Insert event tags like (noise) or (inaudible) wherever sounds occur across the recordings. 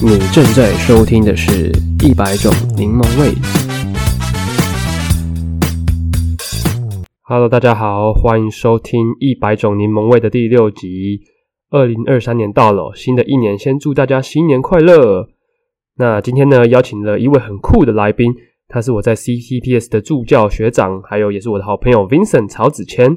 你正在收听的是一百种柠檬味。Hello，大家好，欢迎收听一百种柠檬味的第六集。二零二三年到了，新的一年，先祝大家新年快乐。那今天呢，邀请了一位很酷的来宾，他是我在 CTPS 的助教学长，还有也是我的好朋友 Vincent 曹子谦。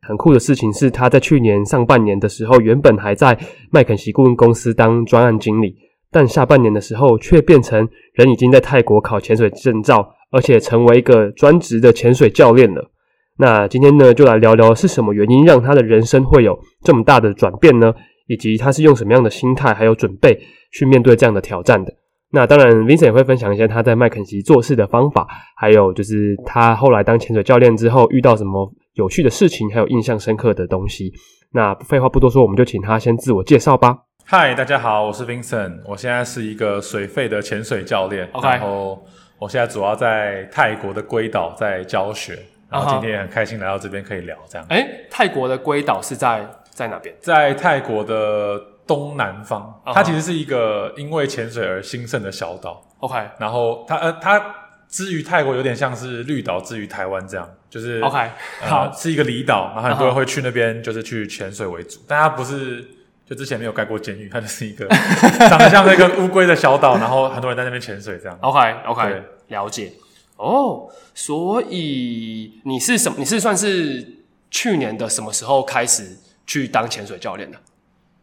很酷的事情是，他在去年上半年的时候，原本还在麦肯锡顾问公司当专案经理，但下半年的时候，却变成人已经在泰国考潜水证照，而且成为一个专职的潜水教练了。那今天呢，就来聊聊是什么原因让他的人生会有这么大的转变呢？以及他是用什么样的心态还有准备去面对这样的挑战的？那当然，Vincent 也会分享一些他在麦肯锡做事的方法，还有就是他后来当潜水教练之后遇到什么有趣的事情，还有印象深刻的东西。那废话不多说，我们就请他先自我介绍吧。嗨，大家好，我是 Vincent，我现在是一个水肺的潜水教练。OK，然后我现在主要在泰国的龟岛在教学，然后今天也很开心来到这边可以聊这样。哎，泰国的龟岛是在在哪边？在泰国的东南方，它其实是一个因为潜水而兴盛的小岛。OK，然后它呃它。之于泰国有点像是绿岛之于台湾这样，就是 OK，好，呃、是一个离岛，然后很多人会去那边，就是去潜水为主。但它不是，就之前没有盖过监狱，它就是一个长得像那个乌龟的小岛，然后很多人在那边潜水这样。OK，OK，对了解。哦，oh, 所以你是什么？你是算是去年的什么时候开始去当潜水教练的？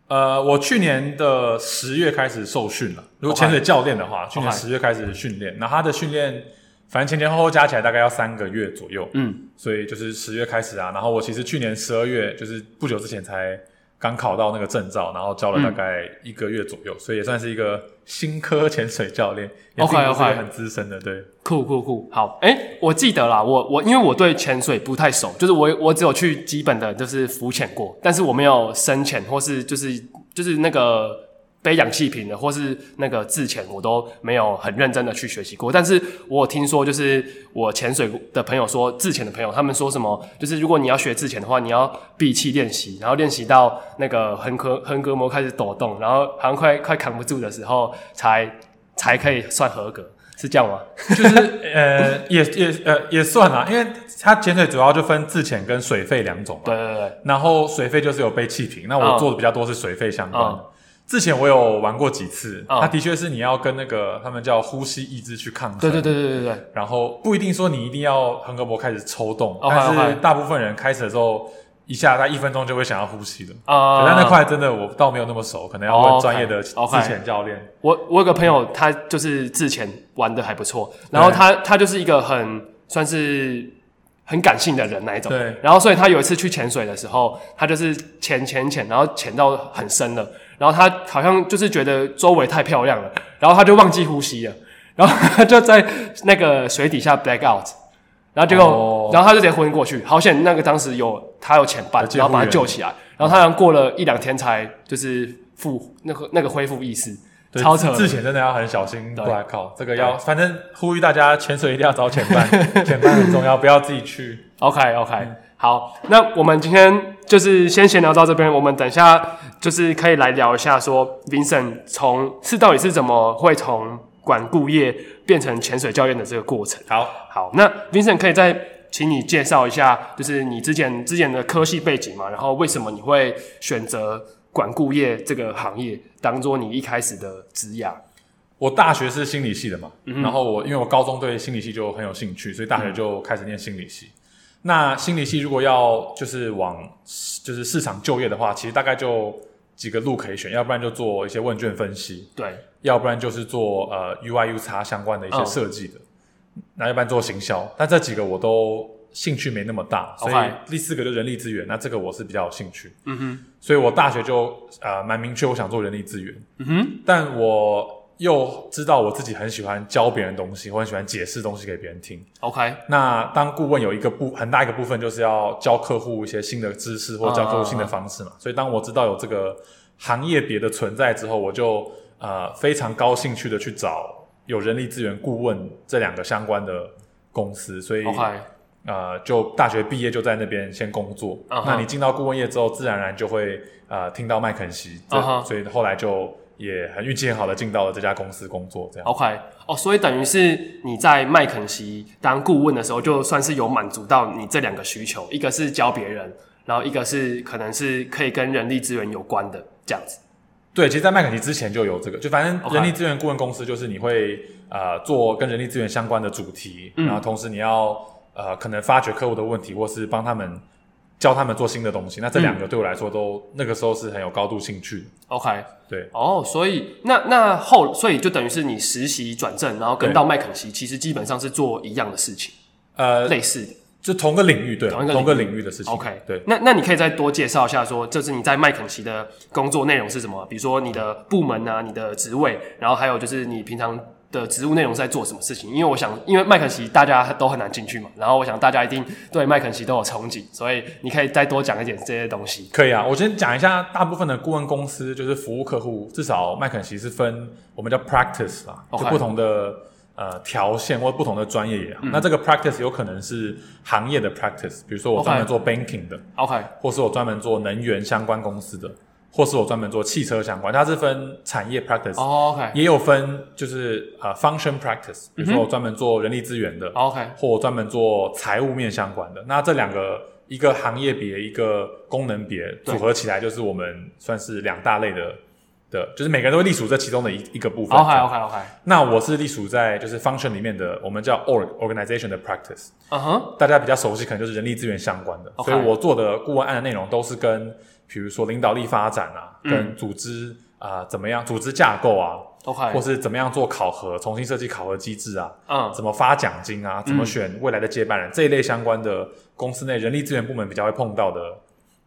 呃，我去年的十月开始受训了。如果潜水教练的话.去年十月开始训练。那.他的训练。反正前前后后加起来大概要三个月左右，嗯，所以就是十月开始啊，然后我其实去年十二月就是不久之前才刚考到那个证照，然后教了大概一个月左右，嗯、所以也算是一个新科潜水教练，OK OK，很资深的，对，酷酷酷，好，诶，我记得啦，我我因为我对潜水不太熟，就是我我只有去基本的就是浮潜过，但是我没有深潜或是就是就是那个。背氧气瓶的，或是那个自潜，我都没有很认真的去学习过。但是我有听说，就是我潜水的朋友说，自潜的朋友他们说什么，就是如果你要学自潜的话，你要闭气练习，然后练习到那个横膈横膈膜开始抖动，然后好像快快扛不住的时候，才才可以算合格，是这样吗？(laughs) 就是呃，也也呃也算啦，因为它潜水主要就分自潜跟水肺两种嘛。对对对。然后水肺就是有背气瓶，那我做的比较多是水肺相关的。嗯嗯之前我有玩过几次，它的确是你要跟那个他们叫呼吸抑制去抗衡。对对对对对对。然后不一定说你一定要横膈膜开始抽动，但是大部分人开始的时候，一下他一分钟就会想要呼吸了。啊。但那块真的我倒没有那么熟，可能要问专业的自潜教练。我我有个朋友，他就是自潜玩的还不错，然后他他就是一个很算是很感性的人那一种。对。然后所以他有一次去潜水的时候，他就是潜潜潜，然后潜到很深了。然后他好像就是觉得周围太漂亮了，然后他就忘记呼吸了，(laughs) 然后他就在那个水底下 black out，然后结果，oh. 然后他就直接昏过去。好险，那个当时有他有潜伴，然后把他救起来。然后他好像过了一两天才就是复那个那个恢复意识。对超扯，之前真的要很小心。black out，这个要反正呼吁大家潜水一定要找潜伴，(laughs) 潜伴很重要，不要自己去。OK OK。嗯好，那我们今天就是先闲聊到这边，我们等一下就是可以来聊一下，说 Vincent 从是到底是怎么会从管顾业变成潜水教练的这个过程。好，好，那 Vincent 可以再请你介绍一下，就是你之前之前的科系背景嘛，然后为什么你会选择管顾业这个行业当做你一开始的职业？我大学是心理系的嘛，嗯、然后我因为我高中对心理系就很有兴趣，所以大学就开始念心理系。嗯那心理系如果要就是往就是市场就业的话，其实大概就几个路可以选，要不然就做一些问卷分析，对，要不然就是做呃 UI UX 相关的一些设计的，那、哦、要不然做行销。但这几个我都兴趣没那么大，所以第四个就人力资源，那这个我是比较有兴趣。嗯哼，所以我大学就呃蛮明确，我想做人力资源。嗯哼，但我。又知道我自己很喜欢教别人东西，我很喜欢解释东西给别人听。OK，那当顾问有一个部很大一个部分就是要教客户一些新的知识，或教客户新的方式嘛。Uh, uh, uh. 所以当我知道有这个行业别的存在之后，我就呃非常高兴趣的去找有人力资源顾问这两个相关的公司。所以 OK，呃，就大学毕业就在那边先工作。Uh huh. 那你进到顾问业之后，自然而然就会呃听到麦肯锡，uh huh. 所以后来就。也很运气很好的进到了这家公司工作。这样。OK，哦，所以等于是你在麦肯锡当顾问的时候，就算是有满足到你这两个需求，一个是教别人，然后一个是可能是可以跟人力资源有关的这样子。对，其实，在麦肯锡之前就有这个，就反正人力资源顾问公司就是你会呃做跟人力资源相关的主题，嗯、然后同时你要呃可能发掘客户的问题，或是帮他们。教他们做新的东西，那这两个对我来说都、嗯、那个时候是很有高度兴趣。OK，对，哦，oh, 所以那那后，所以就等于是你实习转正，然后跟到麦肯锡，其实基本上是做一样的事情，呃，类似的，就同个领域，对，同一个同个领域的事情。OK，对，那那你可以再多介绍一下说，说这是你在麦肯锡的工作内容是什么？比如说你的部门啊，你的职位，然后还有就是你平常。的职务内容是在做什么事情？因为我想，因为麦肯锡大家都很难进去嘛，然后我想大家一定对麦肯锡都有憧憬，所以你可以再多讲一点这些东西。可以啊，我先讲一下，大部分的顾问公司就是服务客户，至少麦肯锡是分我们叫 practice 啦，Okay. 就不同的呃条线或不同的专业也好。嗯、那这个 practice 有可能是行业的 practice，比如说我专门做 banking 的，OK，或是我专门做能源相关公司的。或是我专门做汽车相关，它是分产业 practice，oh, okay. 也有分就是呃 function practice，比如说我专门做人力资源的，OK，或我专门做财务面相关的。那这两个一个行业别，一个功能别组合起来，就是我们算是两大类的的，就是每个人都会隶属这其中的一一个部分。OK OK OK。那我是隶属在就是 function 里面的，我们叫 org organization 的 practice。嗯哼，大家比较熟悉可能就是人力资源相关的，所以我做的顾问案的内容都是跟。比如说领导力发展啊，跟组织啊、怎么样，组织架构啊，OK，或是怎么样做考核，重新设计考核机制啊，嗯，怎么发奖金啊，怎么选未来的接班人、嗯、这一类相关的公司内人力资源部门比较会碰到的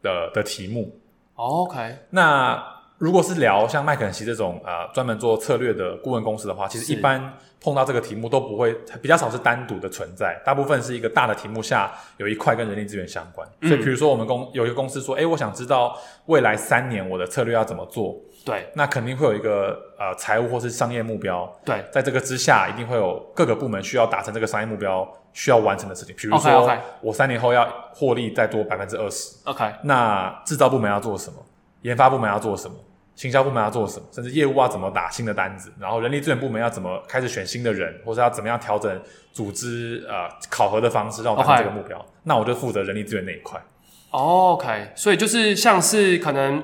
的的题目。OK，那如果是聊像麦肯锡这种呃专门做策略的顾问公司的话，其实一般。碰到这个题目都不会比较少是单独的存在，大部分是一个大的题目下有一块跟人力资源相关。嗯、所以比如说我们公有一个公司说，哎，我想知道未来三年我的策略要怎么做。对，那肯定会有一个呃财务或是商业目标。对，在这个之下一定会有各个部门需要达成这个商业目标需要完成的事情。比如说 okay, okay. 我三年后要获利再多百分之二十。OK，那制造部门要做什么？研发部门要做什么？行销部门要做什么，甚至业务要怎么打新的单子，然后人力资源部门要怎么开始选新的人，或者要怎么样调整组织呃考核的方式，让我达成这个目标。那我就负责人力资源那一块。OK，所以就是像是可能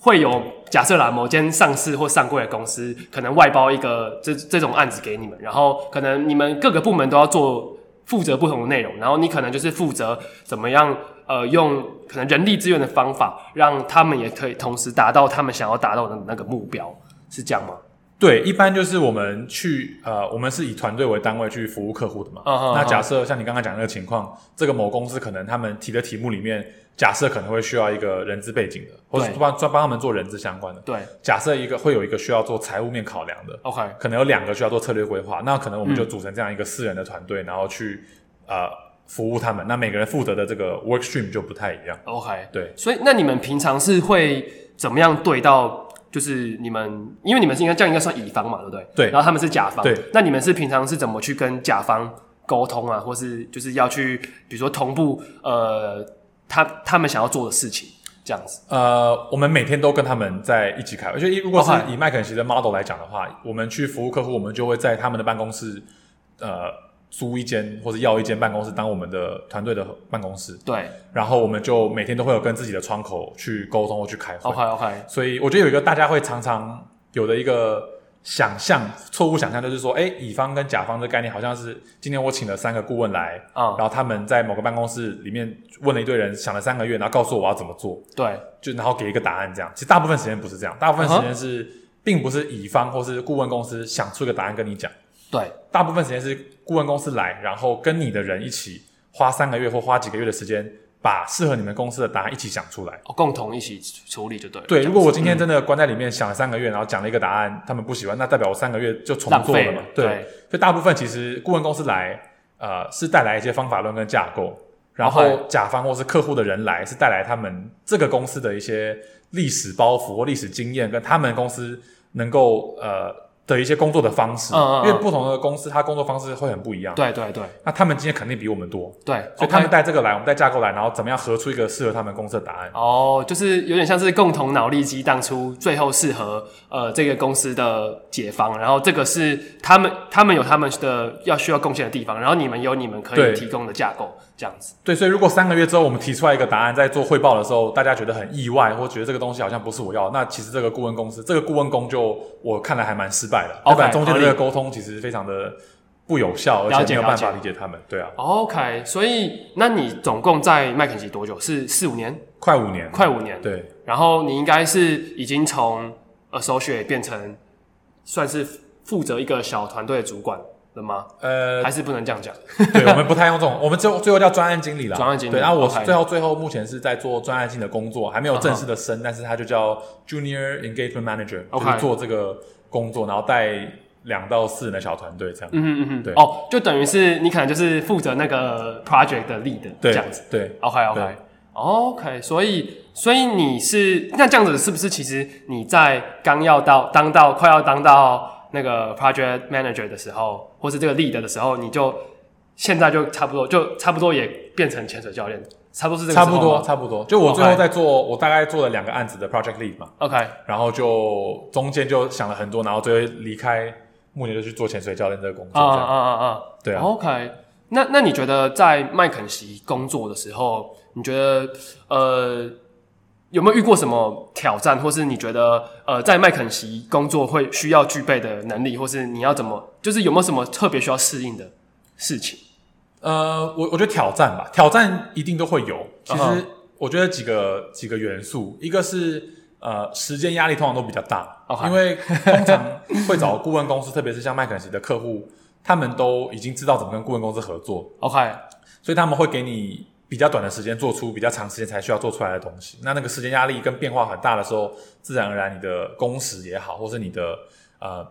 会有假设啦，某间上市或上柜的公司可能外包一个这这种案子给你们，然后可能你们各个部门都要做负责不同的内容，然后你可能就是负责怎么样。呃，用可能人力资源的方法，让他们也可以同时达到他们想要达到的那个目标，是这样吗？对，一般就是我们去呃，我们是以团队为单位去服务客户的嘛。Uh huh. 那假设像你刚刚讲那个情况，这个某公司可能他们提的题目里面，假设可能会需要一个人资背景的，或者帮专帮他们做人资相关的。对，假设一个会有一个需要做财务面考量的，OK，可能有两个需要做策略规划，那可能我们就组成这样一个四人的团队，嗯、然后去呃。服务他们，那每个人负责的这个 work stream 就不太一样。OK，对，所以那你们平常是会怎么样对到？就是你们，因为你们是应该这样应该算乙方嘛，对不对？对。然后他们是甲方，对。那你们是平常是怎么去跟甲方沟通啊？或是就是要去，比如说同步呃，他他们想要做的事情这样子。呃，我们每天都跟他们在一起开会。就如果是以麦肯锡的 model 来讲的话我们去服务客户，我们就会在他们的办公室，呃。租一间或者要一间办公室当我们的团队的办公室，对，然后我们就每天都会有跟自己的窗口去沟通或去开会。OK OK。所以我觉得有一个大家会常常有的一个想象，错误想象就是说，哎，乙方跟甲方的概念好像是今天我请了三个顾问来，嗯，然后他们在某个办公室里面问了一堆人，想了三个月，然后告诉我我要怎么做，对，就然后给一个答案这样。其实大部分时间不是这样，大部分时间是并不是乙方或是顾问公司想出一个答案跟你讲。对，大部分时间是顾问公司来，然后跟你的人一起花三个月或花几个月的时间，把适合你们公司的答案一起想出来，哦，共同一起处理就对了。对，如果我今天真的关在里面想了三个月，然后讲了一个答案，他们不喜欢，那代表我三个月就重做了嘛？对，对，所以大部分其实顾问公司来，呃，是带来一些方法论跟架构，然后甲方或是客户的人来，是带来他们这个公司的一些历史包袱或历史经验，跟他们公司能够呃。的一些工作的方式，嗯嗯嗯因为不同的公司，它工作方式会很不一样。对对对那他们经验肯定比我们多，对，所以他们带这个来，我们带架构来，然后怎么样合出一个适合他们公司的答案。哦，就是有点像是共同脑力激荡出最后适合呃这个公司的解方，然后这个是他们他们有他们的要需要贡献的地方，然后你们有你们可以提供的架构，这样子。对，所以如果三个月之后我们提出来一个答案，在做汇报的时候，大家觉得很意外，或觉得这个东西好像不是我要，那其实这个顾问公司，这个顾问工就我看来还蛮失败的。OK，中间的这合个沟通其实非常的不有效，而且没有办法理解他们。对啊，OK，所以那你总共在麦肯锡多久？是四五年？快五年，快五年。。对，然后你应该是已经从 associate 变成算是负责一个小团队的主管了吗？呃还，是不能这样讲？对，我们不太用这种，我们最后 (laughs) 最后叫专案经理了。专案经理对，然后我最后最后目前是在做专案性的工作，还没有正式的升，但是他就叫 Junior Engagement Manager，OK 就是做这个工作，然后带两到四人的小团队这样。嗯哼嗯哼，对哦，就等于是你可能就是负责那个 project 的 lead 对，这样子。对，OK OK 对 OK，所以所以你是那这样子是不是？其实你在刚要到当到快要当到那个 project manager 的时候，或是这个 lead 的时候，你就现在就差不多就差不多也变成潜水教练，差不多是这个差不多差不多。就我最后在做，我大概做了两个案子的 project lead 嘛，OK 然后就中间就想了很多，然后最后离开，目前就去做潜水教练这个工作。啊啊啊！对啊。OK，那那你觉得在麦肯锡工作的时候，你觉得呃有没有遇过什么挑战，或是你觉得呃在麦肯锡工作会需要具备的能力，或是你要怎么，就是有没有什么特别需要适应的事情？呃，我我觉得挑战吧，挑战一定都会有。其嗯实我觉得几个几个元素，一个是呃时间压力通常都比较大因为通常会找顾问公司，(laughs) 特别是像麦肯锡的客户，他们都已经知道怎么跟顾问公司合作，OK，所以他们会给你比较短的时间做出比较长时间才需要做出来的东西。那那个时间压力跟变化很大的时候，自然而然你的工时也好，或是你的呃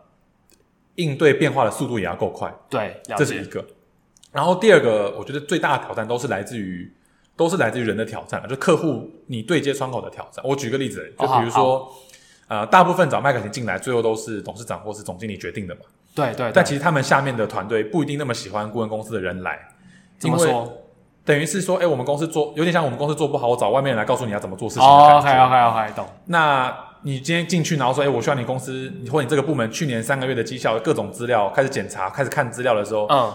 应对变化的速度也要够快。对，这是一个。然后第二个，我觉得最大的挑战都是来自于，都是来自于人的挑战，就客户你对接窗口的挑战。我举个例子，就比如说，哦呃，大部分找麦肯锡进来，最后都是董事长或是总经理决定的嘛。对对，但其实他们下面的团队不一定那么喜欢顾问公司的人来，因为怎么说？等于是说，哎，我们公司做有点像我们公司做不好，我找外面人来告诉你要怎么做事情哦感觉。OK OK，懂。那你今天进去，然后说，哎，我需要你公司，你或你这个部门去年三个月的绩效，各种资料开始检查，开始看资料的时候，嗯，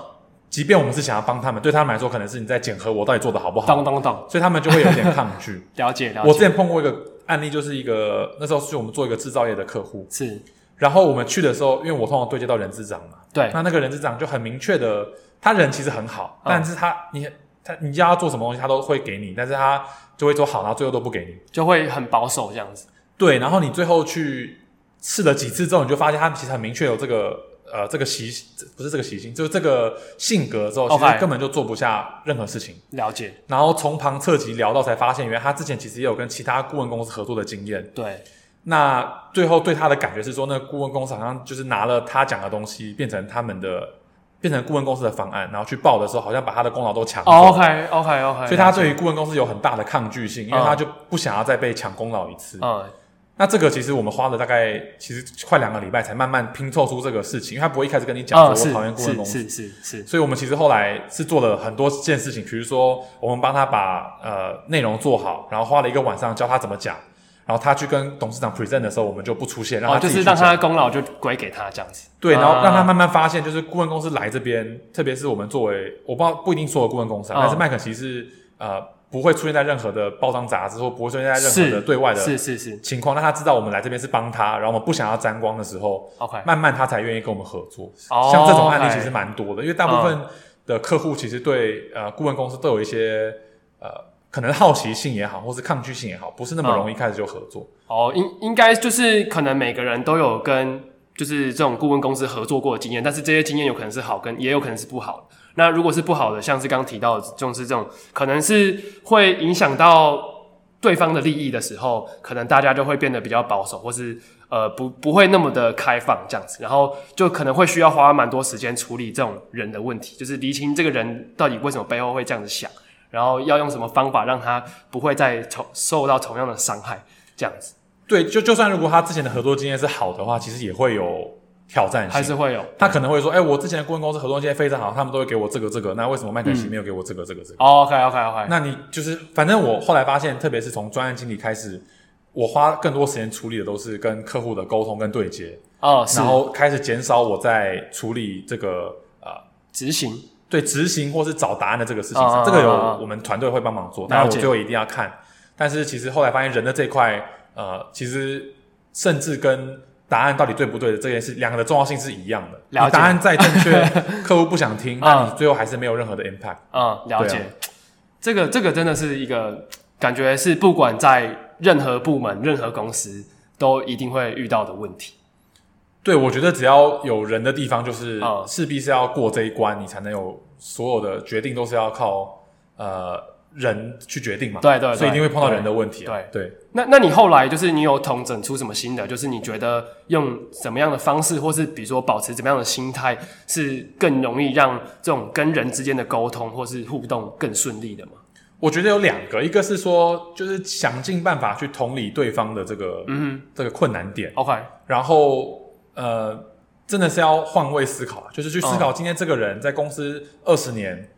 即便我们是想要帮他们，对他们来说可能是你在检核我到底做的好不好，当当当，所以他们就会有点抗拒。(laughs) 了解了解。我之前碰过一个案例，就是一个那时候是我们做一个制造业的客户，是，然后我们去的时候，因为我通常对接到人资长嘛，对，那那个人资长就很明确的，他人其实很好，嗯但是他你他你叫他做什么东西，他都会给你，但是他就会做好，然后最后都不给你。就会很保守这样子。对，然后你最后去试了几次之后，你就发现他其实很明确有这个呃这个习不是这个习性，就是这个性格之后，其 OK 实根本就做不下任何事情。了解，然后从旁侧击聊到，才发现原来他之前其实也有跟其他顾问公司合作的经验。对，那最后对他的感觉是说，那个顾问公司好像就是拿了他讲的东西，变成他们的，变成顾问公司的方案，然后去报的时候，好像把他的功劳都抢走。OK OK OK，所以他对于顾问公司有很大的抗拒性，因为嗯他就不想要再被抢功劳一次。嗯，那这个其实我们花了大概其实快两个礼拜才慢慢拼凑出这个事情，因为他不会一开始跟你讲嗯，说我讨厌顾问公司，是是是是，所以我们其实后来是做了很多件事情，比如说我们帮他把呃内容做好，然后花了一个晚上教他怎么讲，然后他去跟董事长 present 的时候，我们就不出现，让哦，他自己去讲就是让他的功劳就归给他这样子。对，然后让他嗯慢慢发现，就是顾问公司来这边，特别是我们作为我不知道不一定所有顾问公司、但是麦肯锡是呃不会出现在任何的报章杂志或不会出现在任何的对外的是是是情况，让他知道我们来这边是帮他，然后我们不想要沾光的时候，，OK，慢慢他才愿意跟我们合作。哦像这种案例其实蛮多的，因为大部分的客户其实对呃顾问公司都有一些呃可能好奇心也好，或是抗拒性也好，不是那么容易开始就合作。哦，应应该就是可能每个人都有跟就是这种顾问公司合作过的经验，但是这些经验有可能是好，跟也有可能是不好的。那如果是不好的，像是刚提到的，就是这种可能是会影响到对方的利益的时候，可能大家就会变得比较保守，或是呃不不会那么的开放这样子，然后就可能会需要花蛮多时间处理这种人的问题，就是厘清这个人到底为什么背后会这样子想，然后要用什么方法让他不会再受受到同样的伤害，这样子。对，就就算如果他之前的合作经验是好的话，其实也会有挑战性，还是会有。他可能会说：“哎、欸，我之前的顾问公司合作关系非常好，他们都会给我这个这个，那为什么麦肯锡没有给我这个这个这个？”哦、嗯 oh,，OK OK OK。那你就是，反正我后来发现，特别是从专案经理开始，我花更多时间处理的都是跟客户的沟通跟对接哦，然后开始减少我在处理这个呃执行，对执行或是找答案的这个事情上，oh, 这个有我们团队会帮忙做，当然我最后一定要看。但是其实后来发现，人的这一块，呃，其实甚至跟答案到底对不对的这件事，两个的重要性是一样的。了解。你答案再正确，(laughs) 客户不想听，那你最后还是没有任何的 impact。嗯，了解。啊、这个这个真的是一个感觉，是不管在任何部门、任何公司都一定会遇到的问题。对，我觉得只要有人的地方，就是势必是要过这一关，你才能有所有的决定都是要靠呃。人去决定嘛，对，对对，所以一定会碰到人的问题，啊。对对，那那你后来就是你有统整出什么新的？就是你觉得用什么样的方式，或是比如说保持怎么样的心态，是更容易让这种跟人之间的沟通或是互动更顺利的吗？我觉得有两个，一个是说，就是想尽办法去同理对方的这个嗯这个困难点，OK，然后呃，真的是要换位思考，就是去思考今天这个人在公司二十年。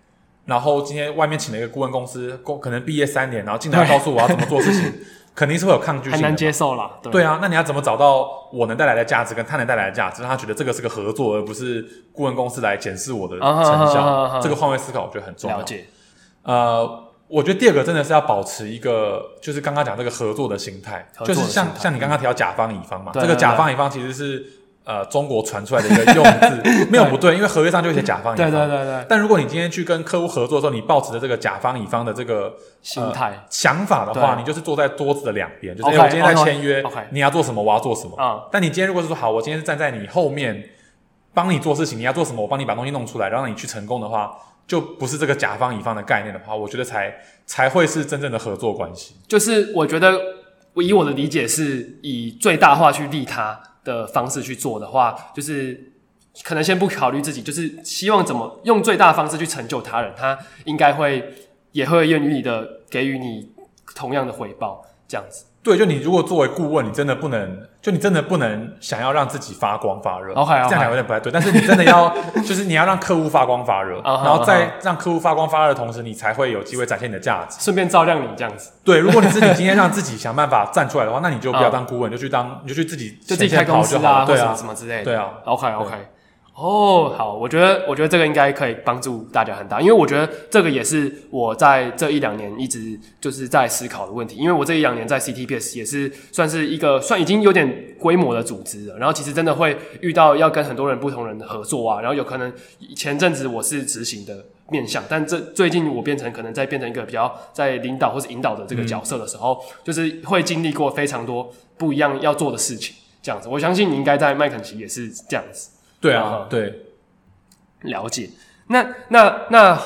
然后今天外面请了一个顾问公司，可能毕业三年，然后进来告诉我要怎么做事情，(laughs) 肯定是会有抗拒性的，很难接受啦。对，对啊，那你要怎么找到我能带来的价值跟他能带来的价值，让他觉得这个是个合作，而不是顾问公司来检视我的成效？这个换位思考我觉得很重要。了解。呃，我觉得第二个真的是要保持一个，就是刚刚讲这个合作的心态，就是像像你刚刚提到甲方乙方嘛，这个甲方乙方其实是。呃，中国传出来的一个用字 (laughs) 没有不对，因为合约上就写甲方乙方。对对对对。但如果你今天去跟客户合作的时候，你抱持的这个甲方乙方的这个心态、想法的话，你就是坐在桌子的两边，就是我今天在签约，你要做什么，我要做什么。但你今天如果是说好，我今天是站在你后面帮你做事情，你要做什么，我帮你把东西弄出来，让你去成功的话，就不是这个甲方乙方的概念的话，我觉得才才会是真正的合作关系。就是我觉得，以我的理解，是以最大化去利他。的方式去做的话，就是可能先不考虑自己，就是希望怎么用最大的方式去成就他人，他应该会也会愿意的给予你同样的回报，这样子。对，就你如果作为顾问，你真的不能，就你真的不能想要让自己发光发热。OK，这样讲有点不太对，但是你真的要，就是你要让客户发光发热，然后在让客户发光发热的同时，你才会有机会展现你的价值，顺便照亮你这样子。对，如果你自己今天让自己想办法站出来的话，那你就不要当顾问，就去当，你就去自己就自己开公司啊，或者什么之类的。对啊，OK OK。哦，好，我觉得，我觉得这个应该可以帮助大家很大，因为我觉得这个也是我在这一两年一直就是在思考的问题。因为我这一两年在 CTPS 也是算是一个算已经有点规模的组织了，然后其实真的会遇到要跟很多人不同人的合作啊，然后有可能前阵子我是执行的面向，但这最近我变成可能在变成一个比较在领导或是引导的这个角色的时候，嗯、就是会经历过非常多不一样要做的事情，这样子。我相信你应该在麦肯锡也是这样子。对啊，对，了解。那那那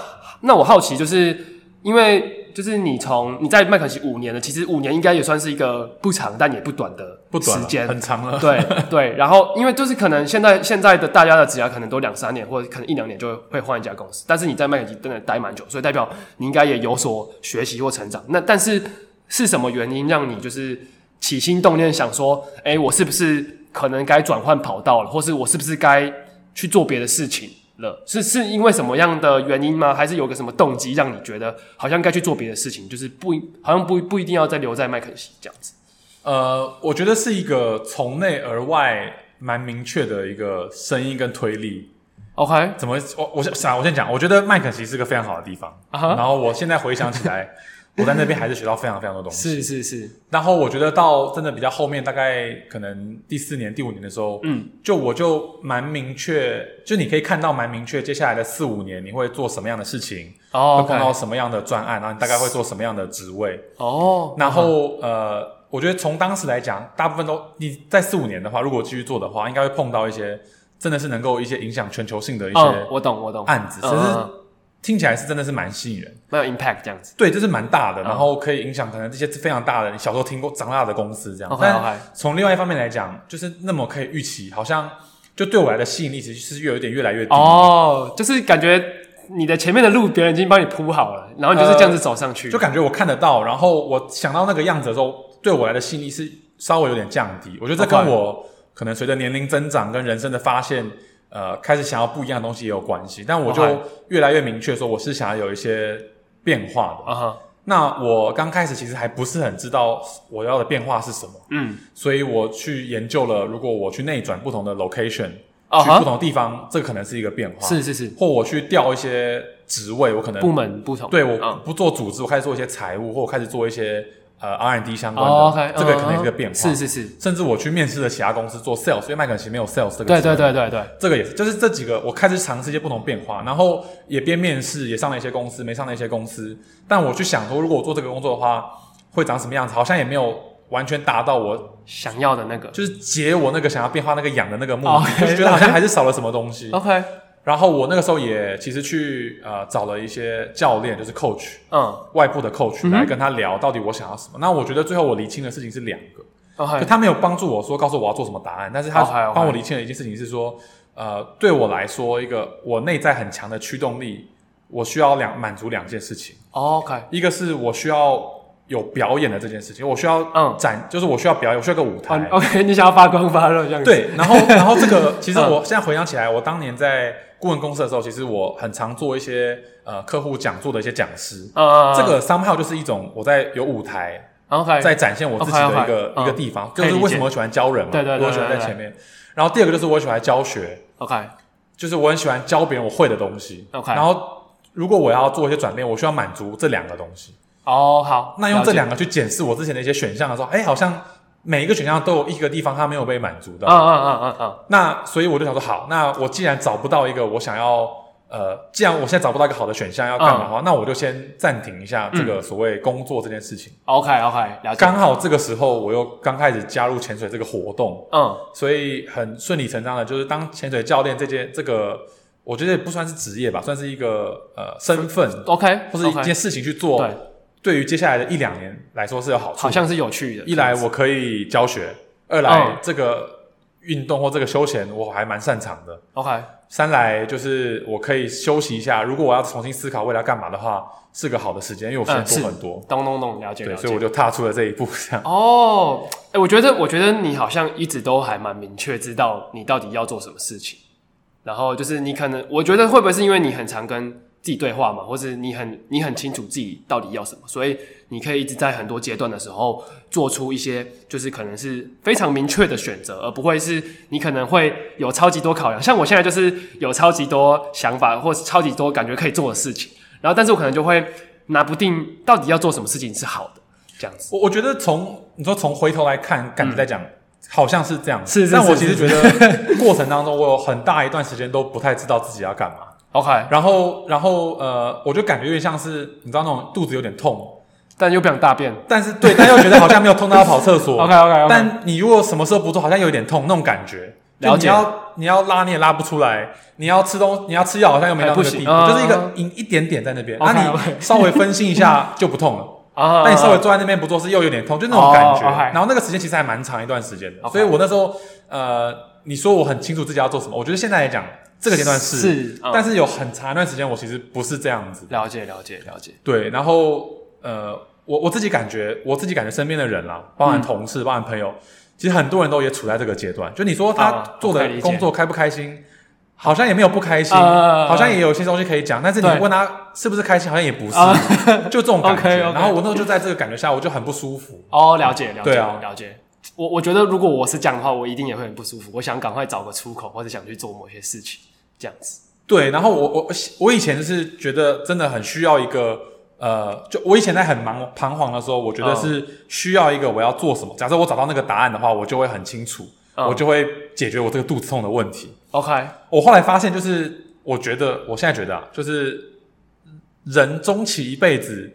那我好奇，就是因为就是你从你在麦肯锡五年了，其实五年应该也算是一个不长但也不短的不短时间，很长了。对对。然后因为就是可能现在现在的大家的职涯可能都两三年或者可能一两年就会换一家公司，但是你在麦肯锡真的待蛮久，所以代表你应该也有所学习或成长。那但是是什么原因让你就是起心动念想说，哎，我是不是？可能该转换跑道了，或是我是不是该去做别的事情了？是是因为什么样的原因吗？还是有个什么动机让你觉得好像该去做别的事情？就是不好像不不一定要再留在麦肯锡这样子。呃，我觉得是一个从内而外蛮明确的一个声音跟推力。OK，怎么我我想我先讲，我觉得麦肯锡是个非常好的地方。Uh huh. 然后我现在回想起来。(laughs) 我在那边还是学到非常非常多东西，是是是。然后我觉得到真的比较后面，大概可能第四年、第五年的时候，嗯，就我就蛮明确，就你可以看到蛮明确，接下来的四五年你会做什么样的事情，哦，会碰到什么样的专案，然后你大概会做什么样的职位，哦。然后呃，我觉得从当时来讲，大部分都你在四五年的话，如果继续做的话，应该会碰到一些真的是能够一些影响全球性的一些，我懂我懂案子。听起来是真的是蛮吸引人，蛮有 impact 这样子。对，这是蛮大的，然后可以影响可能这些非常大的，你小时候听过长大的公司这样。但从另外一方面来讲，就是那么可以预期，好像就对我来的吸引力其实是越有点越来越低。哦，就是感觉你的前面的路别人已经帮你铺好了，然后你就是这样子走上去，就感觉我看得到，然后我想到那个样子的时候，对我来的吸引力是稍微有点降低。我觉得这跟我可能随着年龄增长跟人生的发现，呃，开始想要不一样的东西也有关系。但我就越来越明确说，我是想要有一些变化的。啊哈。那我刚开始其实还不是很知道我要的变化是什么。嗯。所以我去研究了，如果我去内转不同的 location，去不同地方，这个可能是一个变化。是是是。或我去调一些职位，我可能部门不同。对，我不做组织，我开始做一些财务，或我开始做一些。呃，R&D 相关的，oh, okay, 这个可能是一个变化。是是是，甚至我去面试的其他公司做 sales，因为麦肯锡没有 sales 这个。对对对对对，这个也是，就是这几个我开始尝试一些不同变化，然后也边面试，也上了一些公司，没上了一些公司。但我去想说，如果我做这个工作的话，会长什么样子？好像也没有完全达到我想要的那个，就是解我那个想要变化那个痒的那个目的，okay, 就觉得好像还是少了什么东西。OK。然后我那个时候也其实去呃找了一些教练，就是 coach，嗯，外部的 coach 来跟他聊到底我想要什么。嗯、那我觉得最后我厘清的事情是两个.就他没有帮助我说告诉我要做什么答案，但是他帮我厘清了一件事情是说.呃，对我来说一个我内在很强的驱动力，我需要两满足两件事情。OK，一个是我需要。有表演的这件事情，我需要嗯展，就是我需要表演，我需要个舞台。OK，你想要发光发热这样子。对，然后 (laughs) 然后这个其实我现在回想起来，我当年在顾问公司的时候，其实我很常做一些呃客户讲座的一些讲师。嗯，这个 somehow 就是一种我在有舞台，OK，在展现我自己的一个一个地方，就是为什么我喜欢教人嘛，对对对，我喜欢在前面。然后第二个就是我喜欢教学，OK，就是我很喜欢教别人我会的东西，OK。然后如果我要做一些转变，我需要满足这两个东西。哦，好，那用这两个去检视我之前的一些选项的时候，哎，好像每一个选项都有一个地方它没有被满足的。嗯嗯嗯嗯嗯。那所以我就想说，好，那我既然找不到一个我想要，呃，既然我现在找不到一个好的选项要干嘛的话，那我就先暂停一下这个所谓工作这件事情。OK OK，了解。刚好这个时候我又刚开始加入潜水这个活动，嗯，所以很顺理成章的，就是当潜水教练这件这个，我觉得也不算是职业吧，算是一个呃身份，OK，或者一件事情去做。对。对于接下来的一两年来说是有好处，好像是有趣的。一来我可以教学，二来这个运动或这个休闲我还蛮擅长的。OK，三来就是我可以休息一下。如果我要重新思考未来干嘛的话，是个好的时间，因为我时间多很多。咚咚咚，了解了解。对，所以我就踏出了这一步。这样哦，哎，我觉得，我觉得你好像一直都还蛮明确，知道你到底要做什么事情。然后就是你可能，我觉得会不会是因为你很常跟自己对话嘛，或是你很你很清楚自己到底要什么，所以你可以一直在很多阶段的时候做出一些就是可能是非常明确的选择，而不会是你可能会有超级多考量。像我现在就是有超级多想法，或是超级多感觉可以做的事情，然后但是我可能就会拿不定到底要做什么事情是好的这样子。我我觉得从你说从回头来看，感觉在讲、嗯、好像是这样，是，是，是，但我其实觉得过程当中我有很大一段时间都不太知道自己要干嘛。OK，然后，然后，呃，我就感觉有点像是，你知道那种肚子有点痛，但又不想大便，但是对，但又觉得好像没有痛到要跑厕所。(laughs) OK OK OK，但你如果什么时候不做，好像有点痛那种感觉。了解。你要你要拉你也拉不出来，你要吃东你要吃药好像又没到那个地步，就是一个一一点点在那边。那你稍微分心一下就不痛了。(laughs) 啊。那你稍微坐在那边不做事又有点痛，就那种感觉。然后那个时间其实还蛮长一段时间的，所以我那时候呃，你说我很清楚自己要做什么，我觉得现在来讲。这个阶段是，是嗯、但是有很长一段时间，我其实不是这样子。了解，了解，了解。对，然后呃，我我自己感觉，我自己感觉身边的人啦，包含同事，嗯、包含朋友，其实很多人都也处在这个阶段。就你说他做的工作开不开心，好像也没有不开心，啊、好像也有些东西可以讲。但是你问他是不是开心，好像也不是，啊、(laughs) 就这种感觉。Okay, okay. 然后我那时候就在这个感觉下，我就很不舒服。哦，了解，了解，对啊，了解。我我觉得如果我是这样的话，我一定也会很不舒服。我想赶快找个出口，或者想去做某些事情，这样子。对，然后我我我以前是觉得真的很需要一个呃，就我以前在很忙彷徨的时候，我觉得是需要一个我要做什么。假设我找到那个答案的话，我就会很清楚，嗯、我就会解决我这个肚子痛的问题。OK，我后来发现就是，我觉得我现在觉得啊，就是人终其一辈子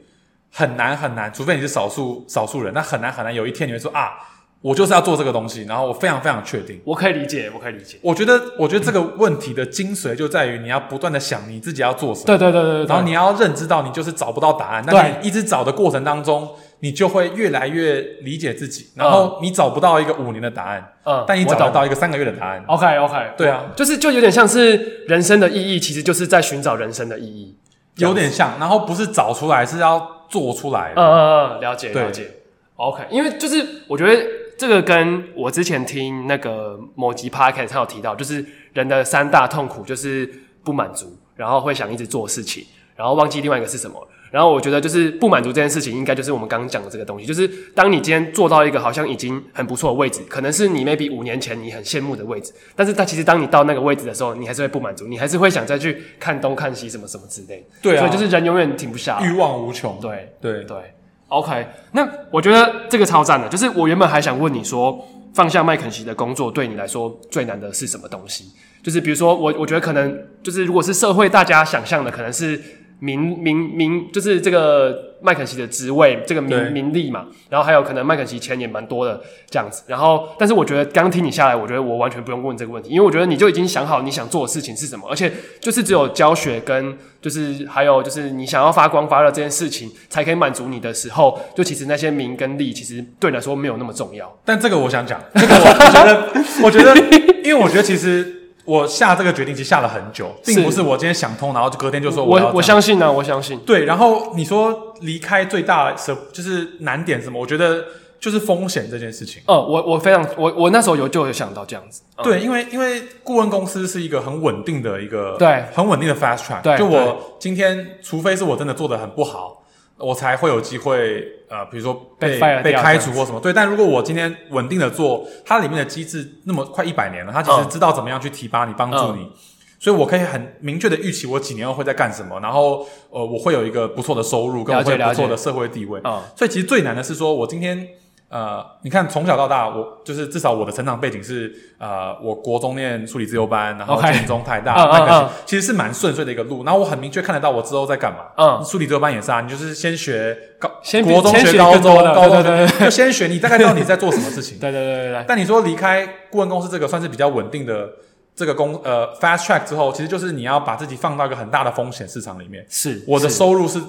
很难很难，除非你是少数少数人，那很难很难有一天你会说啊。我就是要做这个东西，然后我非常非常确定。我可以理解，我可以理解。我觉得，我觉得这个问题的精髓就在于你要不断的想你自己要做什么。对对对对对。然后你要认知到你就是找不到答案，那你一直找的过程当中，你就会越来越理解自己。然后你找不到一个五年的答案，嗯，但你找得到一个三个月的答案。OK OK。对啊，就是就有点像是人生的意义，其实就是在寻找人生的意义。有点像，然后不是找出来，是要做出来。嗯嗯嗯，了解了解。OK，因为就是我觉得。这个跟我之前听那个某集 podcast 他有提到，就是人的三大痛苦就是不满足，然后会想一直做事情，然后忘记另外一个是什么。然后我觉得就是不满足这件事情，应该就是我们刚刚讲的这个东西，就是当你今天做到一个好像已经很不错的位置，可能是你 maybe 五年前你很羡慕的位置，但是它其实当你到那个位置的时候，你还是会不满足，你还是会想再去看东看西什么什么之类。对啊，所以就是人永远停不下，欲望无穷。对对对。OK，那我觉得这个超赞的，就是我原本还想问你说，放下麦肯锡的工作对你来说最难的是什么东西？就是比如说我我觉得可能就是如果是社会大家想象的，可能是。名名名就是这个麦肯锡的职位，这个名名利嘛，然后还有可能麦肯锡钱也蛮多的这样子，然后但是我觉得刚听你下来，我觉得我完全不用问这个问题，因为我觉得你就已经想好你想做的事情是什么，而且就是只有教学跟就是还有就是你想要发光发热这件事情才可以满足你的时候，就其实那些名跟利其实对你来说没有那么重要。但这个我想讲，(laughs) 这个我觉得，我觉得，因为我觉得其实。我下这个决定其实下了很久，并不是我今天想通，然后就隔天就说我要我我相信呢、啊，我相信。对，然后你说离开最大的就是难点是什么？我觉得就是风险这件事情。哦、嗯，我我非常我我那时候有就有想到这样子。嗯、对，因为因为顾问公司是一个很稳定的一个对很稳定的 fast track。对，就我今天除非是我真的做的很不好。我才会有机会，呃，比如说被被，被开除或什么。对，但如果我今天稳定的做，它里面的机制那么快一百年了，它其实知道怎么样去提拔你，帮助你，嗯、所以我可以很明确的预期我几年后会在干什么，然后呃，我会有一个不错的收入，跟我会有不错的社会地位。嗯，所以其实最难的是说我今天。呃，你看从小到大，我就是至少我的成长背景是，呃，我国中念数理自由班，然后建中、太大，麦肯锡，其实是蛮顺遂的一个路。然后我很明确看得到我之后在干嘛。嗯，数理资优班也是啊，你就是先学高，先国中学高中，高中就先学，你大概知道你在做什么事情。(laughs) 对对对对对。但你说离开顾问公司这个算是比较稳定的这个公呃 fast track 之后，其实就是你要把自己放到一个很大的风险市场里面。是，我的收入是。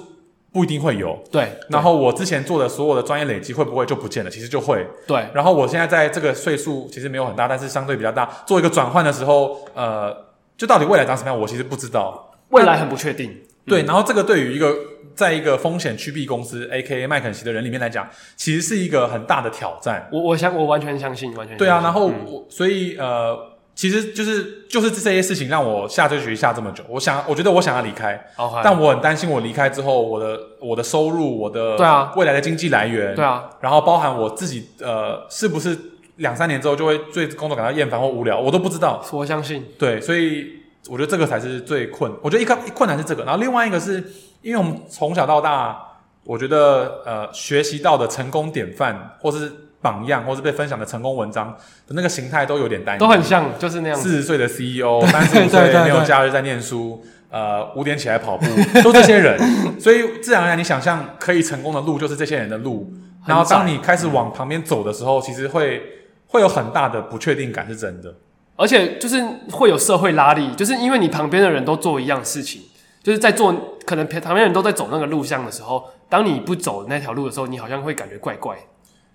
不一定会有，对。然后我之前做的所有的专业累积会不会就不见了？其实就会，对。然后我现在在这个岁数其实没有很大，但是相对比较大。做一个转换的时候，呃，就到底未来长什么样，我其实不知道。未来很不确定。对。然后这个对于一个在一个风险趋避公司 （A.K.A. 麦肯锡）的人里面来讲，其实是一个很大的挑战。我我相我完全相信，完全相信。对啊。然后我所以呃。其实就是就是这些事情让我下这个决定下这么久。我想，我觉得我想要离开，Okay. 但我很担心我离开之后，我的我的收入，我的对啊未来的经济来源，对啊，然后包含我自己呃，是不是两三年之后就会对工作感到厌烦或无聊，我都不知道。我相信，对，所以我觉得这个才是最困。我觉得一个困难是这个，然后另外一个是因为我们从小到大，我觉得呃学习到的成功典范或是。榜样，或是被分享的成功文章的那个形态都有点单一，都很像，就是那样。四十岁的 CEO，(laughs) 三十五岁没有假日在念书，呃，五点起来跑步，(laughs) 都这些人。所以自然而然，你想象可以成功的路就是这些人的路。然后当你开始往旁边走的时候，其实会会有很大的不确定感，是真的。而且就是会有社会拉力，就是因为你旁边的人都做一样事情，就是在做，可能旁边人都在走那个路向的时候，当你不走那条路的时候，你好像会感觉怪怪。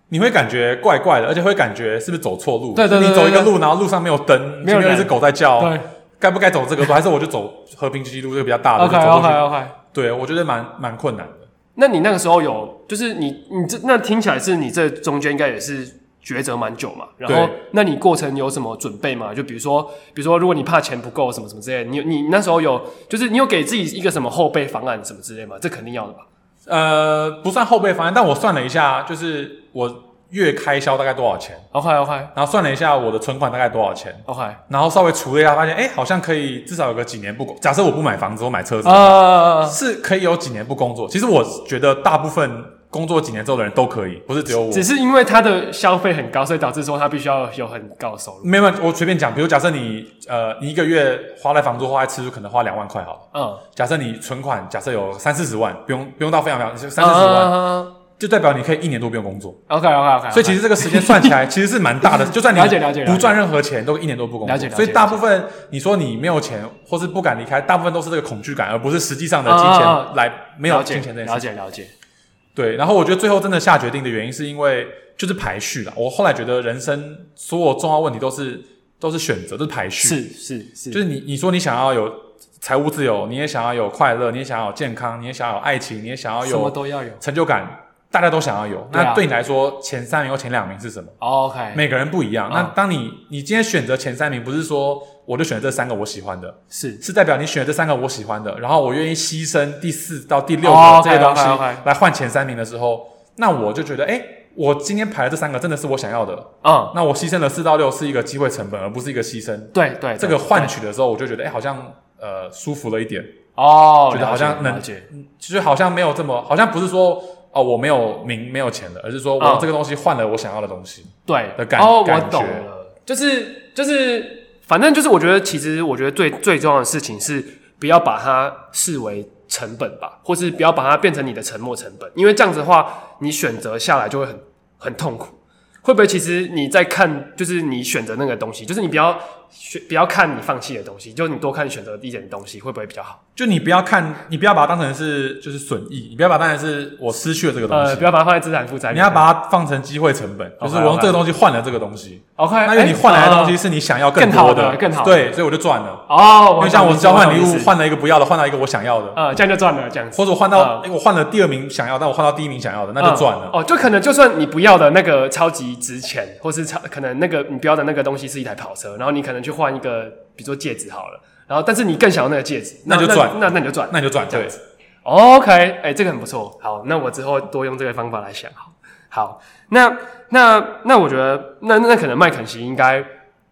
你会感觉怪怪的，而且会感觉是不是走错路？对对对，对，你走一个路，然后路上没有灯，前面有一只狗在叫，对，该不该走这个路？还是我就走和平西路这个比较大的？OK OK OK。对，我觉得蛮蛮困难的。那你那个时候有，就是你你这那听起来是你这中间应该也是抉择蛮久嘛？然后，那你过程有什么准备吗？就比如说，比如说，如果你怕钱不够什么什么之类的，你你那时候有，就是你有给自己一个什么后备方案什么之类吗？这肯定要的吧？呃，不算后备方案，但我算了一下，就是我。月开销大概多少钱？OK OK，然后算了一下我的存款大概多少钱？OK，然后稍微除了一下，发现哎，好像可以至少有个几年不工。假设我不买房子，我买车子，uh, 是可以有几年不工作。其实我觉得大部分工作几年之后的人都可以，不是只有我。只是因为他的消费很高，所以导致说他必须要有很高的收入。没有，我随便讲，比如假设你呃，你一个月花在房租、花在吃住，可能花两万块好了。嗯，假设你存款假设有三四十万，不用不用到非常非常三四十万。Uh, 就代表你可以一年多不用工作。OK OK OK。所以其实这个时间算起来其实是蛮大的。(laughs) 就算你不赚任何钱，都一年多不工作。了解了解。所以大部分你说你没有钱，或是不敢离开，大部分都是这个恐惧感，而不是实际上的金钱来没有金钱这件事。了解了解。对，然后我觉得最后真的下决定的原因，是因为就是排序了。我后来觉得人生所有重要问题都是都是选择，都是排序。是是是。就是你你说你想要有财务自由，你也想要有快乐，你也想要有健康，你也想要有爱情，你也想要有什么都要有成就感。大家都想要有。那对你来说，前三名或前两名是什么？OK，每个人不一样。那当你你今天选择前三名，不是说我就选这三个我喜欢的，是是代表你选这三个我喜欢的，然后我愿意牺牲第四到第六个这些东西来换前三名的时候，那我就觉得，哎，我今天排的这三个真的是我想要的。嗯，那我牺牲了四到六是一个机会成本，而不是一个牺牲。对对，这个换取的时候，我就觉得，哎，好像呃舒服了一点。哦，觉得好像能，其实好像没有这么，好像不是说哦我没有名没有钱了，而是说我用这个东西换了我想要的东西，对。的感哦，感觉，我懂了，就是就是，反正就是我觉得其实我觉得最最重要的事情是不要把它视为成本吧，或是不要把它变成你的沉没成本，因为这样子的话，你选择下来就会很很痛苦。会不会其实你在看，就是你选择那个东西，就是你不要选，不要看你放弃的东西，就你多看选择一点东西，会不会比较好？就你不要看，你不要把它当成是就是损益，你不要把它当成是我失去了这个东西，呃，不要把它放在资产负债，你要把它放成机会成本，就是我用这个东西换了这个东西。OK，那因为你换来的东西是你想要更多的，更好，对，所以我就赚了。哦，因为像我交换礼物换了一个不要的，换到一个我想要的，呃，这样就赚了，这样子。或者我换到，我换了第二名想要，但我换到第一名想要的，那就赚了。哦，就可能就算你不要的那个超级值钱，或是超可能那个你不要的那个东西是一台跑车，然后你可能去换一个，比如说戒指好了，然后但是你更想要那个戒指，那就赚，那那你就赚，那你就赚，对。OK，哎，这个很不错。好，那我之后多用这个方法来想。好，好，那。那那我觉得，那那可能麦肯锡应该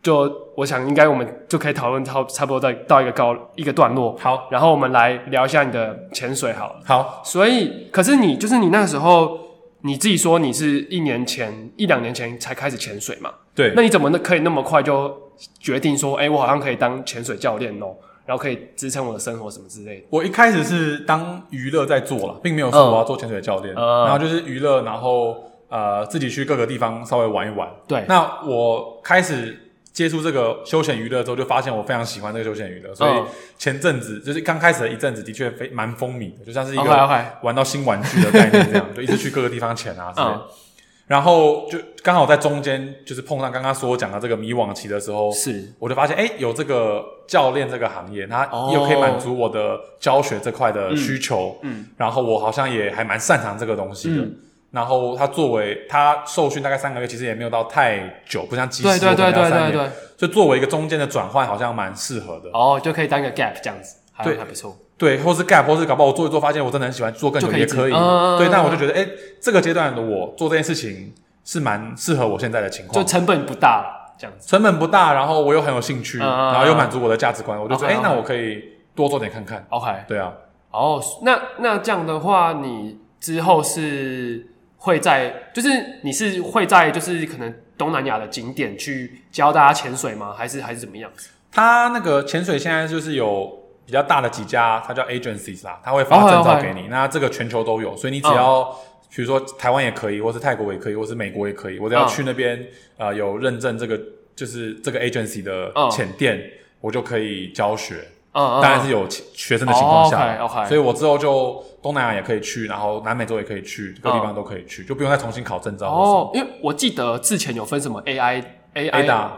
就，我想应该我们就可以讨论差差不多到到一个高一个段落。好，然后我们来聊一下你的潜水好了。好，所以可是你就是你那时候你自己说你是一年前一两年前才开始潜水嘛？对。那你怎么可以那么快就决定说，哎、欸，我好像可以当潜水教练哦，然后可以支撑我的生活什么之类的？我一开始是当娱乐在做了，并没有说我要做潜水教练，嗯、然后就是娱乐，然后。呃，自己去各个地方稍微玩一玩。对，那我开始接触这个休闲娱乐之后，就发现我非常喜欢这个休闲娱乐。所以前阵子就是刚开始的一阵子，的确非蛮风靡的，就像是一个玩到新玩具的概念这样，就一直去各个地方潜啊之类。然后就刚好在中间就是碰上刚刚所讲的这个迷惘期的时候，是我就发现哎，有这个教练这个行业，它又可以满足我的教学这块的需求。嗯，然后我好像也还蛮擅长这个东西的。然后他作为他受训大概三个月，其实也没有到太久，不像机师对对对对对，所以作为一个中间的转换，好像蛮适合的。哦，就可以当个 gap 这样子，对，还不错。对，或是 gap，或是搞不好我做一做，发现我真的很喜欢做更久也可以。对，但我就觉得，哎，这个阶段的我做这件事情是蛮适合我现在的情况，就成本不大，这样子。成本不大，然后我又很有兴趣，然后又满足我的价值观，我就说，哎，那我可以多做点看看。OK，对啊。哦，那那这样的话，你之后是？会在，就是你是会在，就是可能东南亚的景点去教大家潜水吗？还是还是怎么样？他那个潜水现在就是有比较大的几家，它叫 agencies 啦，它会发证照给你。那这个全球都有，所以你只要，比如说台湾也可以，或是泰国也可以，或是美国也可以，我只要去那边呃有认证这个就是这个 agency 的潜店，我就可以教学。嗯，当然是有学生的情况下，OK，所以我之后就东南亚也可以去，然后南美洲也可以去，各地方都可以去，就不用再重新考证照。哦，因为我记得之前有分什么 AI、AI、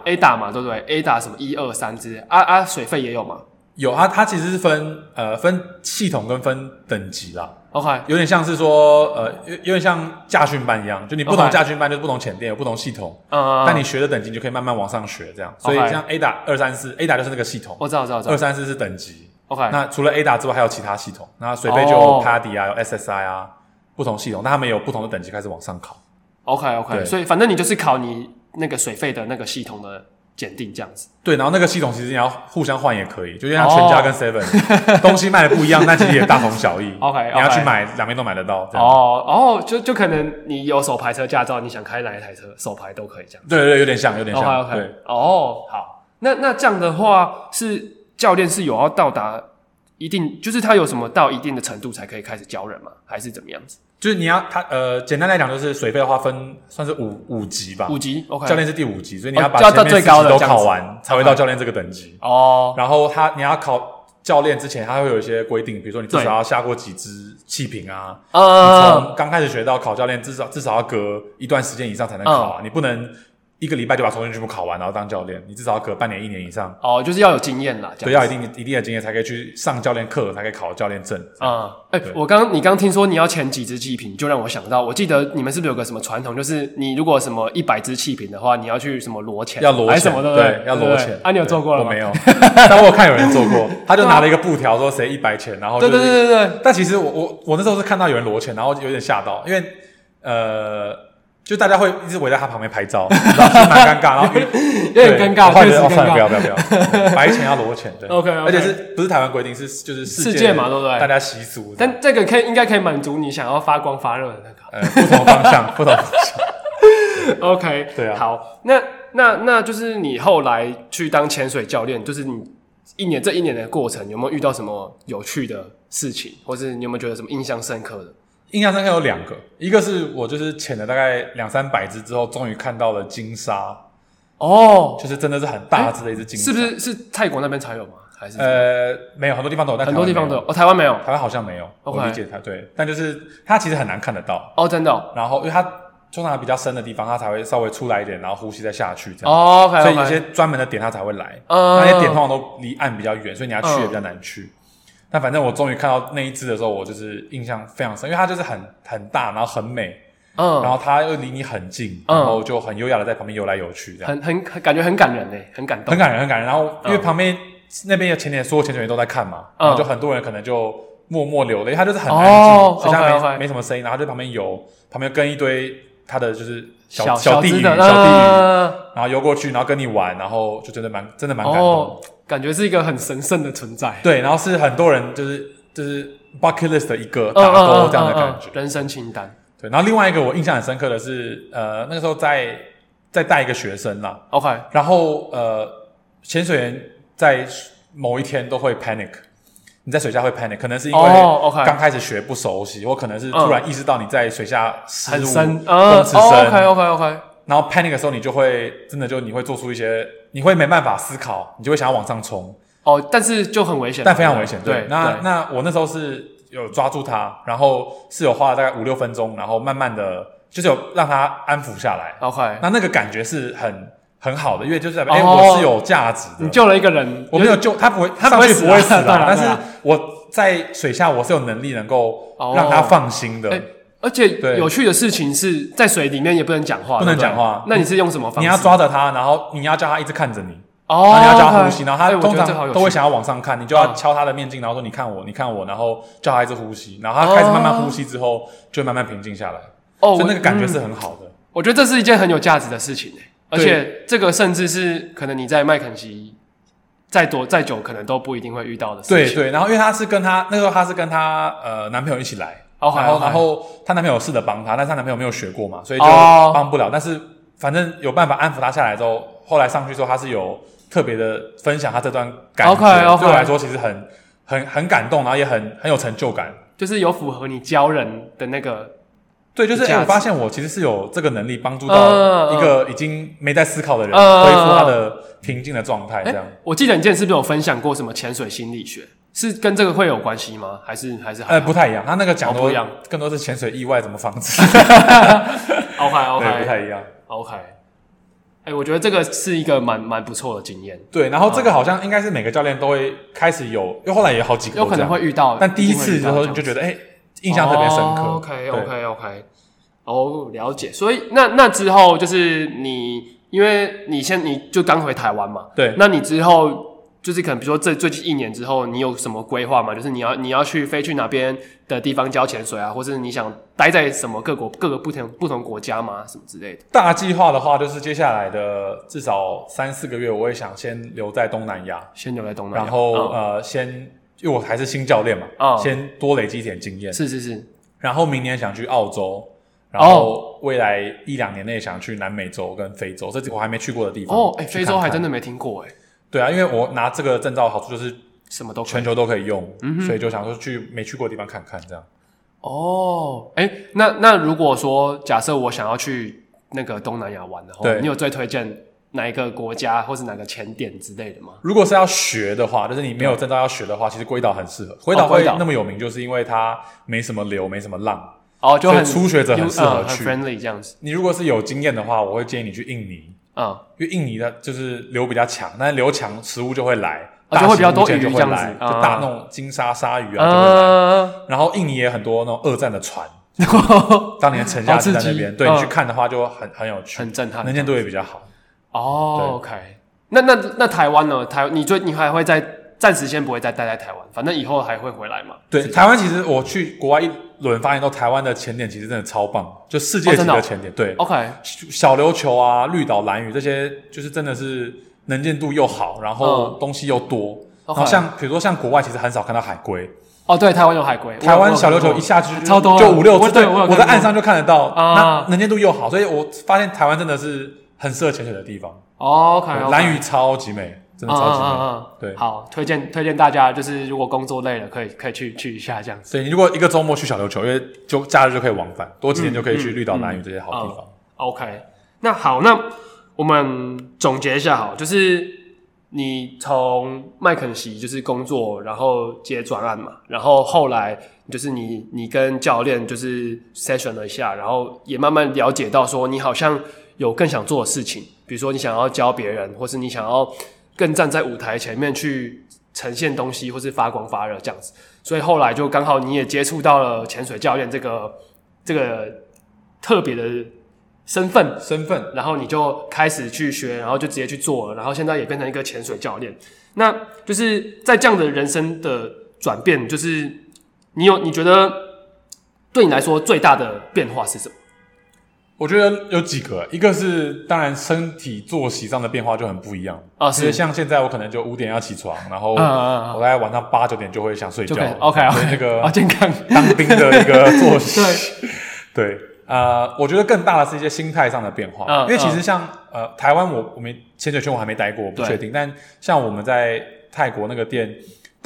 ADA 嘛，对不对？ADA 什么一二三之类，啊啊，水费也有吗？有啊，它其实是分呃分系统跟分等级啦。OK，有点像是说呃有有点像驾训班一样，就你不同驾训班就是不同潜店有不同系统，嗯，但你学的等级就可以慢慢往上学这样。所以像 ADA 二三四，ADA 就是那个系统，我知道我知道。二三四是等级。OK，那除了 ADA 之外还有其他系统，那水费就有 PADI 啊，有 SSI 啊，不同系统，那他们有不同的等级开始往上考。OK OK，所以反正你就是考你那个水费的那个系统的。检定这样子，对，然后那个系统其实你要互相换也可以，就像全家跟 Seven 东西卖的不一样，但其实也大同小异。(laughs) OK，你要去买，两边都买得到。哦哦，就就可能你有手牌车驾照，你想开哪一台车，手牌都可以这样。对对，有点像，有点像。OK，哦，好，那那这样的话，是教练是有要到达一定，就是他有什么到一定的程度才可以开始教人吗？还是怎么样子？就是你要他呃，简单来讲就是水费的话分算是五五级吧，五级，OK，教练是第五级，所以你要把前面四级都考完才会到教练这个等级哦。然后他你要考教练之前，他会有一些规定，比如说你至少要下过几支气瓶啊，你从刚开始学到考教练，至少至少要隔一段时间以上才能考啊，你不能一个礼拜就把重训全部考完，然后当教练，你至少要隔半年、一年以上。哦，就是要有经验啦，对，要一定一定的经验才可以去上教练课，才可以考教练证。啊，哎，我刚你刚听说你要前几支气瓶，就让我想到，我记得你们是不是有个什么传统，就是你如果什么一百支气瓶的话，你要去什么罗潜，要裸潜什么的，对，要罗潜。啊，你有做过了吗？我没有，(laughs) 但我看有人做过，他就拿了一个布条说谁一百潜，然后对对对对对。但其实我我我那时候是看到有人罗潜，然后有点吓到，因为呃。就大家会一直围在他旁边拍照，(laughs) 然后蛮尴尬，然后 (laughs) 有点尴尬。不要不要不要，白潜要裸潜，对，OK，而且是不是台湾规定是就是世界嘛，对不对？大家习俗，但这个可以应该可以满足你想要发光发热的那个，呃，不同方向，(laughs) 不同方向，OK，对啊。好，那那那就是你后来去当潜水教练，就是你一年这一年的过程，有没有遇到什么有趣的事情，或是你有没有觉得什么印象深刻的？印象深刻有两个，一个是我就是潜了大概两三百只之后，终于看到了鲸鲨哦，就是真的是很大只的一只鲸鲨，是不是？是泰国那边才有吗？还是呃，没有，很多地方都有，但很多地方都有哦，台湾没有，台湾好像没有。我理解它，对，但就是它其实很难看得到哦，真的哦。然后因为它通常比较深的地方，它才会稍微出来一点，然后呼吸再下去这样。哦所以有些专门的点它才会来，嗯，那些点通常都离岸比较远，所以你要去也比较难去。嗯但反正我终于看到那一只的时候，我就是印象非常深，因为它就是很很大，然后很美，嗯，然后它又离你很近，然后就很优雅的在旁边游来游去，这样，很很感觉很感人诶，很感动，很感人，很感人。然后因为旁边那边的潜点，所有潜水员都在看嘛，然后就很多人可能就默默流泪，它就是很安静，好像没没什么声音，然后就旁边游，旁边跟一堆他的就是小小弟鱼、小弟鱼，然后游过去，然后跟你玩，然后就真的蛮真的蛮感动。感觉是一个很神圣的存在，对，然后是很多人就是就是 bucket list 的一个打勾这样的感觉，人生清单。对，然后另外一个我印象很深刻的是，呃，那个时候在在带一个学生啦，OK，然后呃，潜水员在某一天都会 panic，你在水下会 panic，可能是因为刚开始学不熟悉，或可能是突然意识到你在水下失误，更深，OK OK OK。然后 panic 的时候，你就会真的就你会做出一些，你会没办法思考，你就会想要往上冲。哦，但是就很危险，但非常危险。对，那对那我那时候是有抓住他，然后是有花了大概五六分钟，然后慢慢的，就是有让他安抚下来。OK，那那个感觉是很很好的，因为就是哎、哦，我是有价值的。你救了一个人，我没有救他，不会，他上去不会死的。但是我在水下，我是有能力能够让他放心的。哦而且有趣的事情是在水里面也不能讲话，不能讲话。那你是用什么方式？你要抓着它，然后你要叫它一直看着你。哦，你要叫它呼吸，然后它通常都会想要往上看，你就要敲它的面镜，然后说你看我，你看我，然后叫它一直呼吸，然后它开始慢慢呼吸之后，就慢慢平静下来。哦，所以那个感觉是很好的。我觉得这是一件很有价值的事情诶，而且这个甚至是可能你在麦肯锡再多再久，可能都不一定会遇到的事情。对对，然后因为她是跟她那时候她是跟她呃男朋友一起来。然后，然后她男朋友试着帮她，但是她男朋友没有学过嘛，所以就帮不了。但是反正有办法安抚她下来之后，后来上去之后，她是有特别的分享她这段感觉，对我来说其实很很很感动，然后也很很有成就感，就是有符合你教人的那个。对，就是我发现我其实是有这个能力帮助到一个已经没在思考的人恢复他的平静的状态。这样，我记得你之前是不是有分享过什么潜水心理学？是跟这个会有关系吗？还是还是呃不太一样？他那个讲的不一样，更多是潜水意外怎么防止。(laughs) OK OK，(laughs) 不太一样。OK，哎，我觉得这个是一个蛮蛮不错的经验。对，然后这个好像应该是每个教练都会开始有，因为后来也有好几个有可能会遇到，但第一次的时候你就觉得哎，印象特别深刻。OK OK OK，哦，了解。所以那那之后就是你，因为你先你就刚回台湾嘛，对，那你之后。就是可能，比如说这最近一年之后，你有什么规划吗？就是你要你要去飞去哪边的地方教潜水啊，或是你想待在什么各国各个不同不同国家吗？什么之类的？大计划的话，就是接下来的至少三四个月，我也想先留在东南亚，先留在东南亚，然后、嗯、呃，先因为我还是新教练嘛，啊、嗯，先多累积一点经验。是是是。然后明年想去澳洲，然后未来一两年内想去南美洲跟非洲，这几个我还没去过的地方。哦，哎、欸，非洲还真的没听过哎。对啊，因为我拿这个证照的好处就是什么都全球都可以用，嗯，所以就想说去没去过的地方看看这样。哦，哎，那那如果说假设我想要去那个东南亚玩的话，对，你有最推荐哪一个国家或是哪个前点之类的吗？如果是要学的话，就是你没有证照要学的话，其实龟岛很适合。龟岛会那么有名，就是因为它没什么流，没什么浪，哦，就很初学者很适合去，很 friendly 这样子。你如果是有经验的话，我会建议你去印尼。嗯，因为印尼的就是流比较强，但是流强食物就会来，而且会比较多鱼就会来，就大那种金沙鲨鱼啊就会来。然后印尼也很多那种二战的船，(laughs) 当年沉下去在那边，对你去看的话就很很有趣，很震撼，能见度也比较好。哦，OK，那那那台湾呢？台你最你还会在？暂时先不会再待在台湾，反正以后还会回来嘛。对，台湾其实我去国外一轮，发现到台湾的潜点其实真的超棒，就世界级的潜点。对，OK，小琉球啊、绿岛、蓝屿这些，就是真的是能见度又好，然后东西又多。然后像比如说像国外，其实很少看到海龟。哦，对，台湾有海龟。台湾小琉球一下去超多，就五六只。对，我在岸上就看得到。那能见度又好，所以我发现台湾真的是很适合潜水的地方。OK，蓝屿超级美。真的超级美，对，好，推荐推荐大家，就是如果工作累了，可以可以去去一下这样子。所以你如果一个周末去小琉球，因为就假日就可以往返，多几天就可以去绿岛、南屿这些好地方。OK，那好，那我们总结一下，好，就是你从麦肯锡就是工作，然后接专案嘛，然后后来就是你你跟教练就是 session 了一下，然后也慢慢了解到说你好像有更想做的事情，比如说你想要教别人，或是你想要。更站在舞台前面去呈现东西，或是发光发热这样子，所以后来就刚好你也接触到了潜水教练这个这个特别的身份身份，然后你就开始去学，然后就直接去做了，然后现在也变成一个潜水教练。那就是在这样的人生的转变，就是你有你觉得对你来说最大的变化是什么？我觉得有几个，一个是当然身体作息上的变化就很不一样。啊，是像现在我可能就五点要起床，然后我大概晚上八九点就会想睡觉，OK，那个啊健康。当兵的一个作息，(laughs) 对，呃，我觉得更大的是一些心态上的变化，因为其实像呃台湾我我没潜水圈我还没待过，我不确定，但像我们在泰国那个店。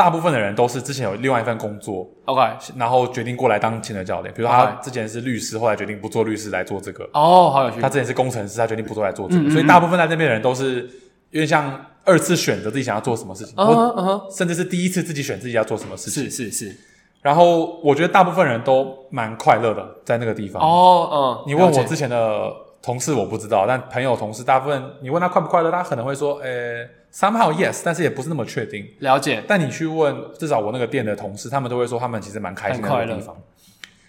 大部分的人都是之前有另外一份工作，OK，然后决定过来当潜水教练。比如说他之前是律师，后来决定不做律师来做这个。哦，好有趣。他之前是工程师，他决定不做来做这个。所以大部分在那边的人都是有点像二次选择自己想要做什么事情，或甚至是第一次自己选自己要做什么事情。是是是。然后我觉得大部分人都蛮快乐的在那个地方。哦，嗯。你问我之前的同事，我不知道，但朋友同事大部分，你问他快不快乐，他可能会说，诶。Somehow yes，但是也不是那么确定。了解。但你去问，至少我那个店的同事，他们都会说他们其实蛮开心的那个地方。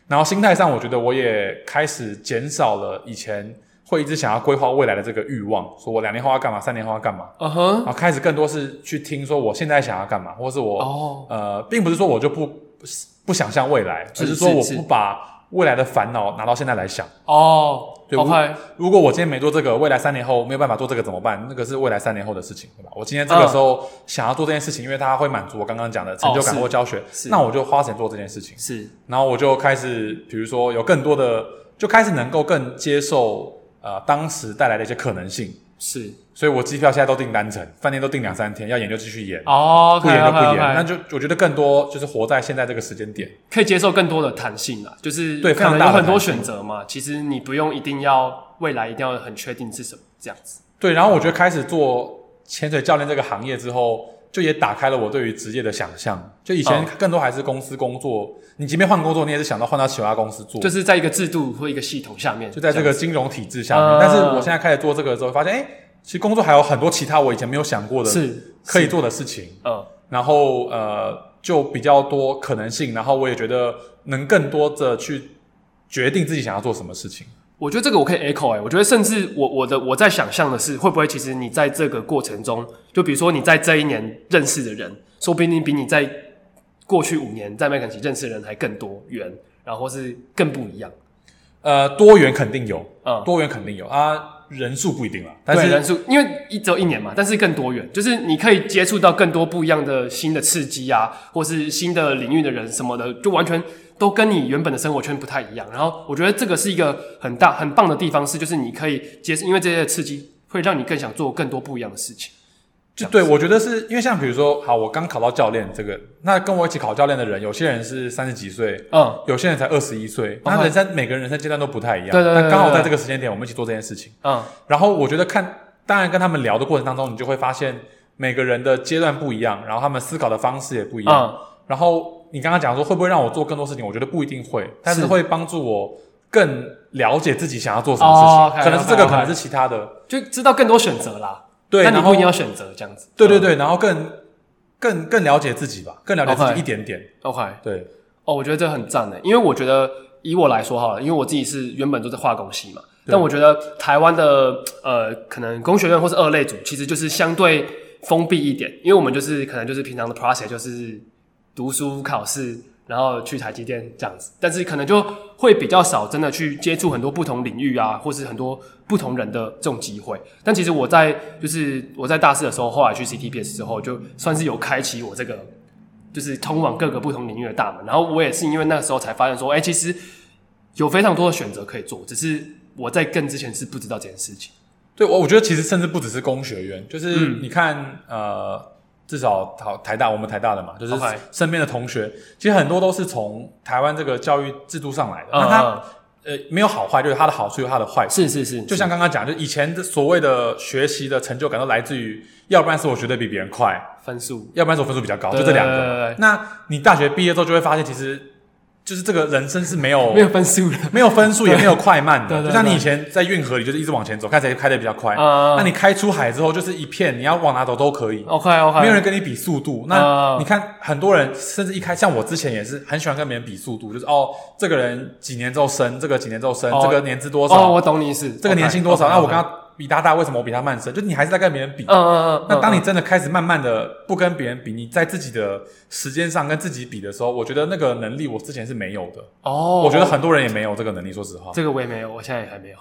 然后心态上，我觉得我也开始减少了以前会一直想要规划未来的这个欲望，说我两年后要干嘛，三年后要干嘛。嗯哼。然后开始更多是去听说我现在想要干嘛，或是我哦呃，并不是说我就不不想象未来，只是说我不把未来的烦恼拿到现在来想。哦。对，Okay. 如果我今天没做这个，未来三年后没有办法做这个怎么办？那个是未来三年后的事情，对吧？我今天这个时候想要做这件事情，因为它会满足我刚刚讲的成就感或教学，那我就花钱做这件事情。是，然后我就开始，比如说有更多的，就开始能够更接受呃当时带来的一些可能性。是，所以我机票现在都订单程，饭店都订两三天，要演就继续演，哦，不演就不演。那就我觉得更多就是活在现在这个时间点，可以接受更多的弹性啊，就是对，可能有很多选择嘛。其实你不用一定要未来一定要很确定是什么这样子。对，然后我觉得开始做潜水教练这个行业之后，就也打开了我对于职业的想象。就以前更多还是公司工作，你即便换工作，你也是想到换到其他公司做，就是在一个制度或一个系统下面，就在这个金融体制下面。但是我现在开始做这个之后，发现哎。其实工作还有很多其他我以前没有想过的，是可以做的事情。嗯，然后呃，就比较多可能性。然后我也觉得能更多的去决定自己想要做什么事情。我觉得这个我可以 echo 哎、欸，我觉得甚至我我的我在想象的是，会不会其实你在这个过程中，就比如说你在这一年认识的人，说不定比你在过去五年在麦肯锡认识的人还更多元，然后是更不一样。呃，多元肯定有，嗯，多元肯定有啊。人数不一定了，但是人数因为一周一年嘛，但是更多元，就是你可以接触到更多不一样的新的刺激啊，或是新的领域的人什么的，就完全都跟你原本的生活圈不太一样。然后我觉得这个是一个很大很棒的地方，是就是你可以接受，因为这些刺激会让你更想做更多不一样的事情。就对，我觉得是因为像比如说，好，我刚考到教练这个，那跟我一起考教练的人，有些人是三十几岁，嗯，有些人才二十一岁，那人生每个人人生阶段都不太一样，对对对。但刚好在这个时间点，我们一起做这件事情，嗯。然后我觉得看，当然跟他们聊的过程当中，你就会发现每个人的阶段不一样，然后他们思考的方式也不一样。嗯。然后你刚刚讲说会不会让我做更多事情？我觉得不一定会，但是会帮助我更了解自己想要做什么事情，哦、可能是这个，可能是其他的，就知道更多选择啦。对，那你不一定要选择这样子。对对对，然后更更更了解自己吧，更了解自己一点点。OK，对。哦，我觉得这很赞的，因为我觉得以我来说好了，因为我自己是原本都在化工系嘛，但我觉得台湾的呃，可能工学院或是二类组，其实就是相对封闭一点，因为我们就是可能就是平常的 process 就是读书考试。然后去台积电这样子，但是可能就会比较少真的去接触很多不同领域啊，或是很多不同人的这种机会。但其实我在就是我在大四的时候，后来去 CTPS 之后，就算是有开启我这个就是通往各个不同领域的大门。然后我也是因为那个时候才发现说，哎，其实有非常多的选择可以做，只是我在更之前是不知道这件事情。对，我我觉得其实甚至不只是工学院，就是你看、嗯、呃。至少台台大，我们台大的嘛，就是身边的同学.其实很多都是从台湾这个教育制度上来的。那他、uh, 呃没有好坏，就是他的好处有他的坏处。是是是，就像刚刚讲，就以前的所谓的学习的成就感都来自于，要不然是我学的比别人快，分数；要不然是我分数比较高，就这两个。那你大学毕业之后就会发现，其实。就是这个人生是没有 (laughs) 没有分数的，没有分数也没有快慢的。就像你以前在运河里，就是一直往前走，看谁开得比较快。Uh, 那你开出海之后，就是一片，你要往哪走都可以。OK OK，没有人跟你比速度。那你看很多人，甚至一开，像我之前也是很喜欢跟别人比速度，就是哦，这个人几年之后升，这个几年之后升，oh, 这个年资多少？哦，我懂你意思。这个年薪多少那我刚刚。比他大，为什么我比他慢升？就你还是在跟别人比。嗯嗯嗯。那当你真的开始慢慢的不跟别人比，你在自己的时间上跟自己比的时候，我觉得那个能力我之前是没有的。哦。我觉得很多人也没有这个能力，说实话。这个我也没有，我现在也还没有。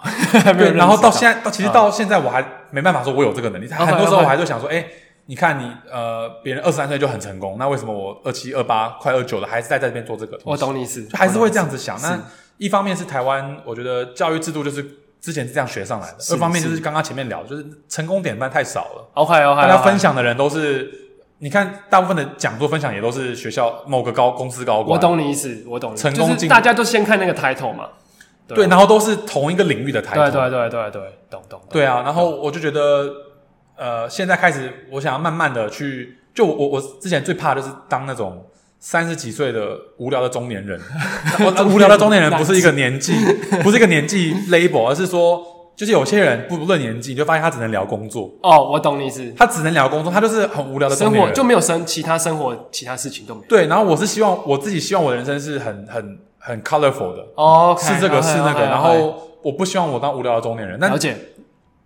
对，(laughs) 然后到现在，到其实到现在我还没办法说我有这个能力。很多时候我还是想说，哎，你看你呃，别人二十三岁就很成功，那为什么我二七二八快二九了，还是在在这边做这个？我懂你意思，就还是会这样子想。那一方面是台湾，我觉得教育制度就是。之前是这样学上来的，二方面就是刚刚前面聊，就是成功典范太少了。OK OK，大家分享的人都是，你看大部分的讲座分享也都是学校某个高公司高管。我懂你意思，我懂你。成功，大家都先看那个 title 嘛。对，然后都是同一个领域的 title。对对对对对，懂懂。对啊，然后我就觉得，呃，现在开始，我想要慢慢的去，就我我之前最怕的就是当那种。三十几岁的无聊的中年人，(laughs) 无聊的中年人不是一个年纪，不是一个年纪 label，而是说，就是有些人不论年纪，你就发现他只能聊工作。哦，我懂你意思，他只能聊工作，他就是很无聊的生活就没有生其他生活其他事情都没有。对，然后我是希望我自己希望我的人生是很很很 colorful 的，哦是这个是那个然后我不希望我当无聊的中年人。了解。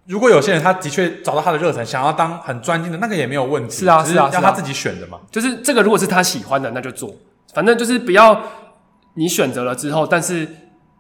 如果有些人他的确找到他的热忱，想要当很专精的，那个也没有问题。是啊，是啊，让他自己选的嘛。就是这个，如果是他喜欢的，那就做。反正就是不要你选择了之后，但是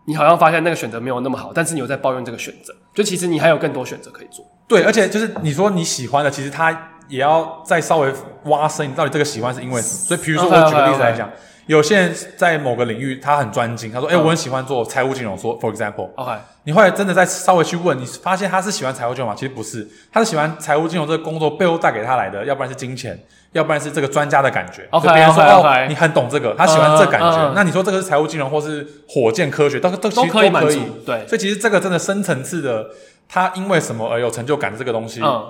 你好像发现那个选择没有那么好，但是你又在抱怨这个选择。就其实你还有更多选择可以做。对，而且就是你说你喜欢的，其实他也要再稍微挖深，你到底这个喜欢是因为什么？所以，比如说我举个例子来讲。有些人在某个领域他很专精，他说：“哎、欸，我很喜欢做财务金融。”说，for example，OK，你后来真的再稍微去问，你发现他是喜欢财务金融吗？其实不是，他是喜欢财务金融这个工作背后带给他来的，要不然是金钱，要不然是这个专家的感觉。OK，别人说 okay, okay. 哦，你很懂这个，他喜欢这感觉。Uh, uh, uh. 那你说这个是财务金融或是火箭科学，都都其实都可以。都可以对，所以其实这个真的深层次的，他因为什么而有成就感的这个东西，uh.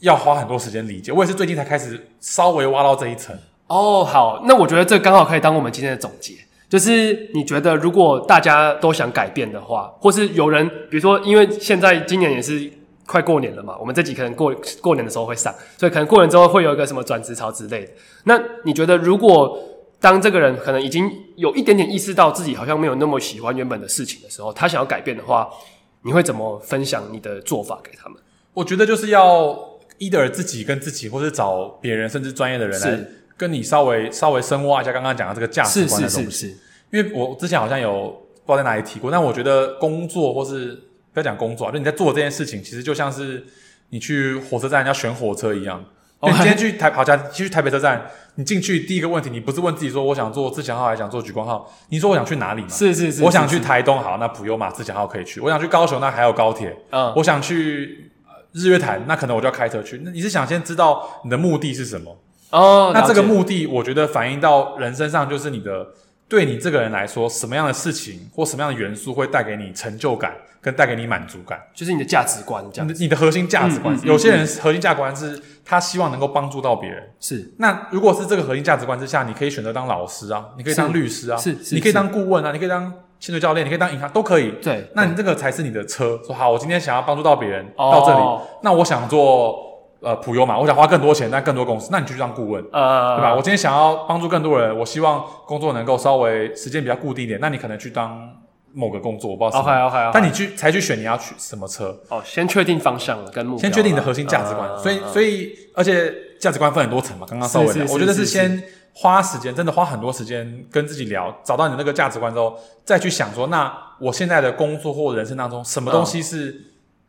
要花很多时间理解。我也是最近才开始稍微挖到这一层。哦，oh, 好，那我觉得这刚好可以当我们今天的总结。就是你觉得，如果大家都想改变的话，或是有人，比如说，因为现在今年也是快过年了嘛，我们这集可能过过年的时候会上，所以可能过年之后会有一个什么转职潮之类的。那你觉得，如果当这个人可能已经有一点点意识到自己好像没有那么喜欢原本的事情的时候，他想要改变的话，你会怎么分享你的做法给他们？我觉得就是要 either 自己跟自己，或是找别人，甚至专业的人来。跟你稍微稍微深挖一下刚刚讲的这个价值观的东西，是是是是，因为我之前好像有不知道在哪里提过，但我觉得工作或是不要讲工作啊，就你在做这件事情，其实就像是你去火车站要选火车一样。你今天去台跑家去台北车站，你进去第一个问题，你不是问自己说我想坐自强号还是想坐莒光号？你说我想去哪里嘛？是是是，我想去台东，好，那普悠玛自强号可以去。我想去高雄，那还有高铁。嗯，我想去日月潭，那可能我就要开车去。那你是想先知道你的目的是什么？哦，那这个目的，我觉得反映到人身上，就是你的，对你这个人来说，什么样的事情或什么样的元素会带给你成就感，跟带给你满足感，就是你的价值观这样。你的你的核心价值观，有些人核心价值观是他希望能够帮助到别人。是，那如果是这个核心价值观之下，你可以选择当老师啊，你可以当律师啊，是，你可以当顾问啊，你可以当潜水教练，你可以当银行都可以。对，那你这个才是你的车。说好，我今天想要帮助到别人到这里，哦、那我想做。呃，普悠嘛，我想花更多钱但更多公司，那你就去当顾问，呃，对吧？我今天想要帮助更多人，我希望工作能够稍微时间比较固定一点，那你可能去当某个工作，我不知道什么。OK OK OK。但你去才去选你要去什么车？哦，先确定方向了，跟目标。先确定你的核心价值观。呃、所以所以，而且价值观分很多层嘛，刚刚稍微聊，我觉得是先花时间，真的花很多时间跟自己聊，找到你的那个价值观之后，再去想说，那我现在的工作或人生当中，什么东西是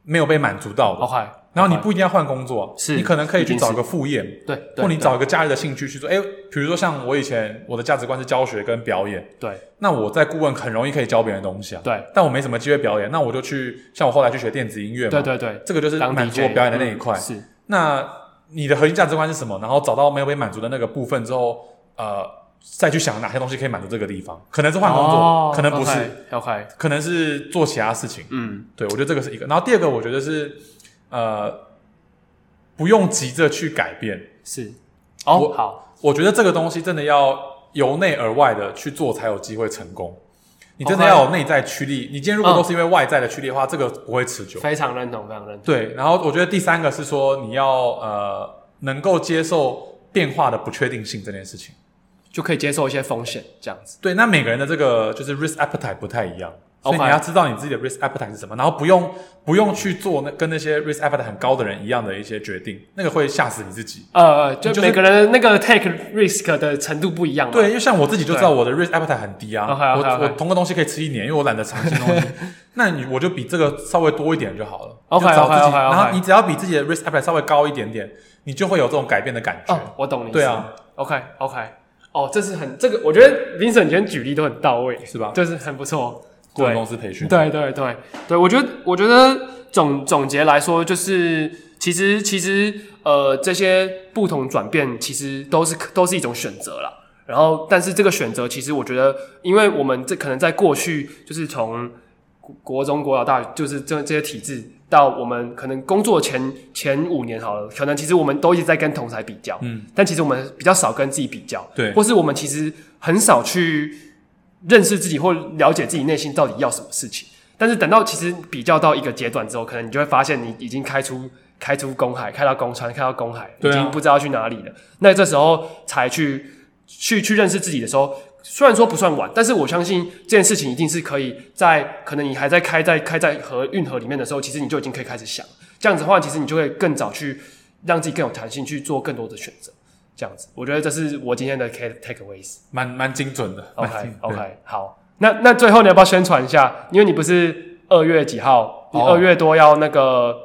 没有被满足到的？然后你不一定要换工作，是你可能可以去找一个副业，对，或你找一个假日的兴趣去做。诶，比如说像我以前我的价值观是教学跟表演，对。那我在顾问很容易可以教别人东西啊，对。但我没什么机会表演，那我就去像我后来去学电子音乐嘛，对对对，这个就是满足我表演的那一块。是。那你的核心价值观是什么？然后找到没有被满足的那个部分之后，呃，再去想哪些东西可以满足这个地方，可能是换工作，可能不是，OK，可能是做其他事情。嗯，对，我觉得这个是一个。然后第二个，我觉得是呃。不用急着去改变，是哦。我好，我觉得这个东西真的要由内而外的去做，才有机会成功。你真的要有内在驱力。你今天如果都是因为外在的驱力的话，这个不会持久。非常认同，非常认同。对，然后我觉得第三个是说，你要呃能够接受变化的不确定性这件事情，就可以接受一些风险，这样子。对，那每个人的这个就是 risk appetite 不太一样。所以你要知道你自己的 risk appetite 是什么，然后不用不用去做那跟那些 risk appetite 很高的人一样的一些决定，那个会吓死你自己。呃，就每个人那个 take risk 的程度不一样。对，因为像我自己就知道我的 risk appetite 很低啊，我我同个东西可以吃一年，因为我懒得尝新东西。(laughs) 那你我就比这个稍微多一点就好了。OK OK OK。然后你只要比自己的 risk appetite 稍微高一点点，你就会有这种改变的感觉。哦，我懂你。对啊。OK OK。哦，这是很这个，我觉得 Vincent 今天举例都很到位，是吧？就是很不错。顾问公司培训，对对对对，我觉得我觉得总总结来说，就是其实其实呃这些不同转变，其实都是都是一种选择啦。然后，但是这个选择，其实我觉得，因为我们这可能在过去，就是从国中、国小、大学，就是这这些体制，到我们可能工作前前五年好了，可能其实我们都一直在跟同才比较，嗯，但其实我们比较少跟自己比较，对，或是我们其实很少去。认识自己或了解自己内心到底要什么事情，但是等到其实比较到一个阶段之后，可能你就会发现你已经开出开出公海，开到公川，开到公海，已经不知道去哪里了。啊、那这时候才去去去认识自己的时候，虽然说不算晚，但是我相信这件事情一定是可以在可能你还在开在开在河运河里面的时候，其实你就已经可以开始想，这样子的话，其实你就会更早去让自己更有弹性去做更多的选择。这样子，我觉得这是我今天的 takeaways，蛮蛮精准的。OK OK，好，那那最后你要不要宣传一下？因为你不是二月几号？你二月多要那个，oh.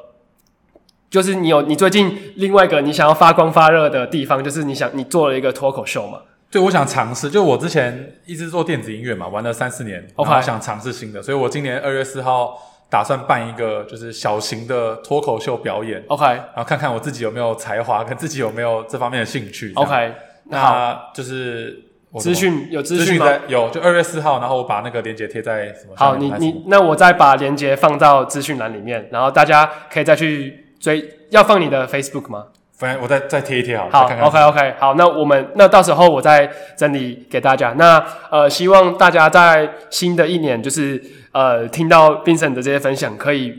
就是你有你最近另外一个你想要发光发热的地方，就是你想你做了一个脱口秀嘛？对，我想尝试，就我之前一直做电子音乐嘛，玩了三四年，OK，然后想尝试新的，所以我今年二月四号。打算办一个就是小型的脱口秀表演，OK，然后看看我自己有没有才华，跟自己有没有这方面的兴趣，OK。那就是资讯有资讯在有，就二月四号，然后我把那个链接贴在什么？好，你你那我再把链接放到资讯栏里面，然后大家可以再去追。要放你的 Facebook 吗？反正我再再贴一贴好了。好看看，OK OK。好，那我们那到时候我再整理给大家。那呃，希望大家在新的一年就是。呃，听到 Vincent 的这些分享，可以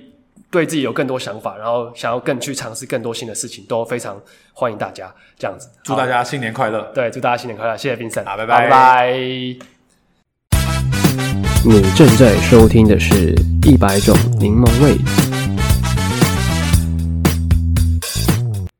对自己有更多想法，然后想要更去尝试更多新的事情，都非常欢迎大家这样子。祝大家新年快乐！对，祝大家新年快乐！谢谢 Vincent，好，拜拜，拜拜。你正在收听的是一百种柠檬味。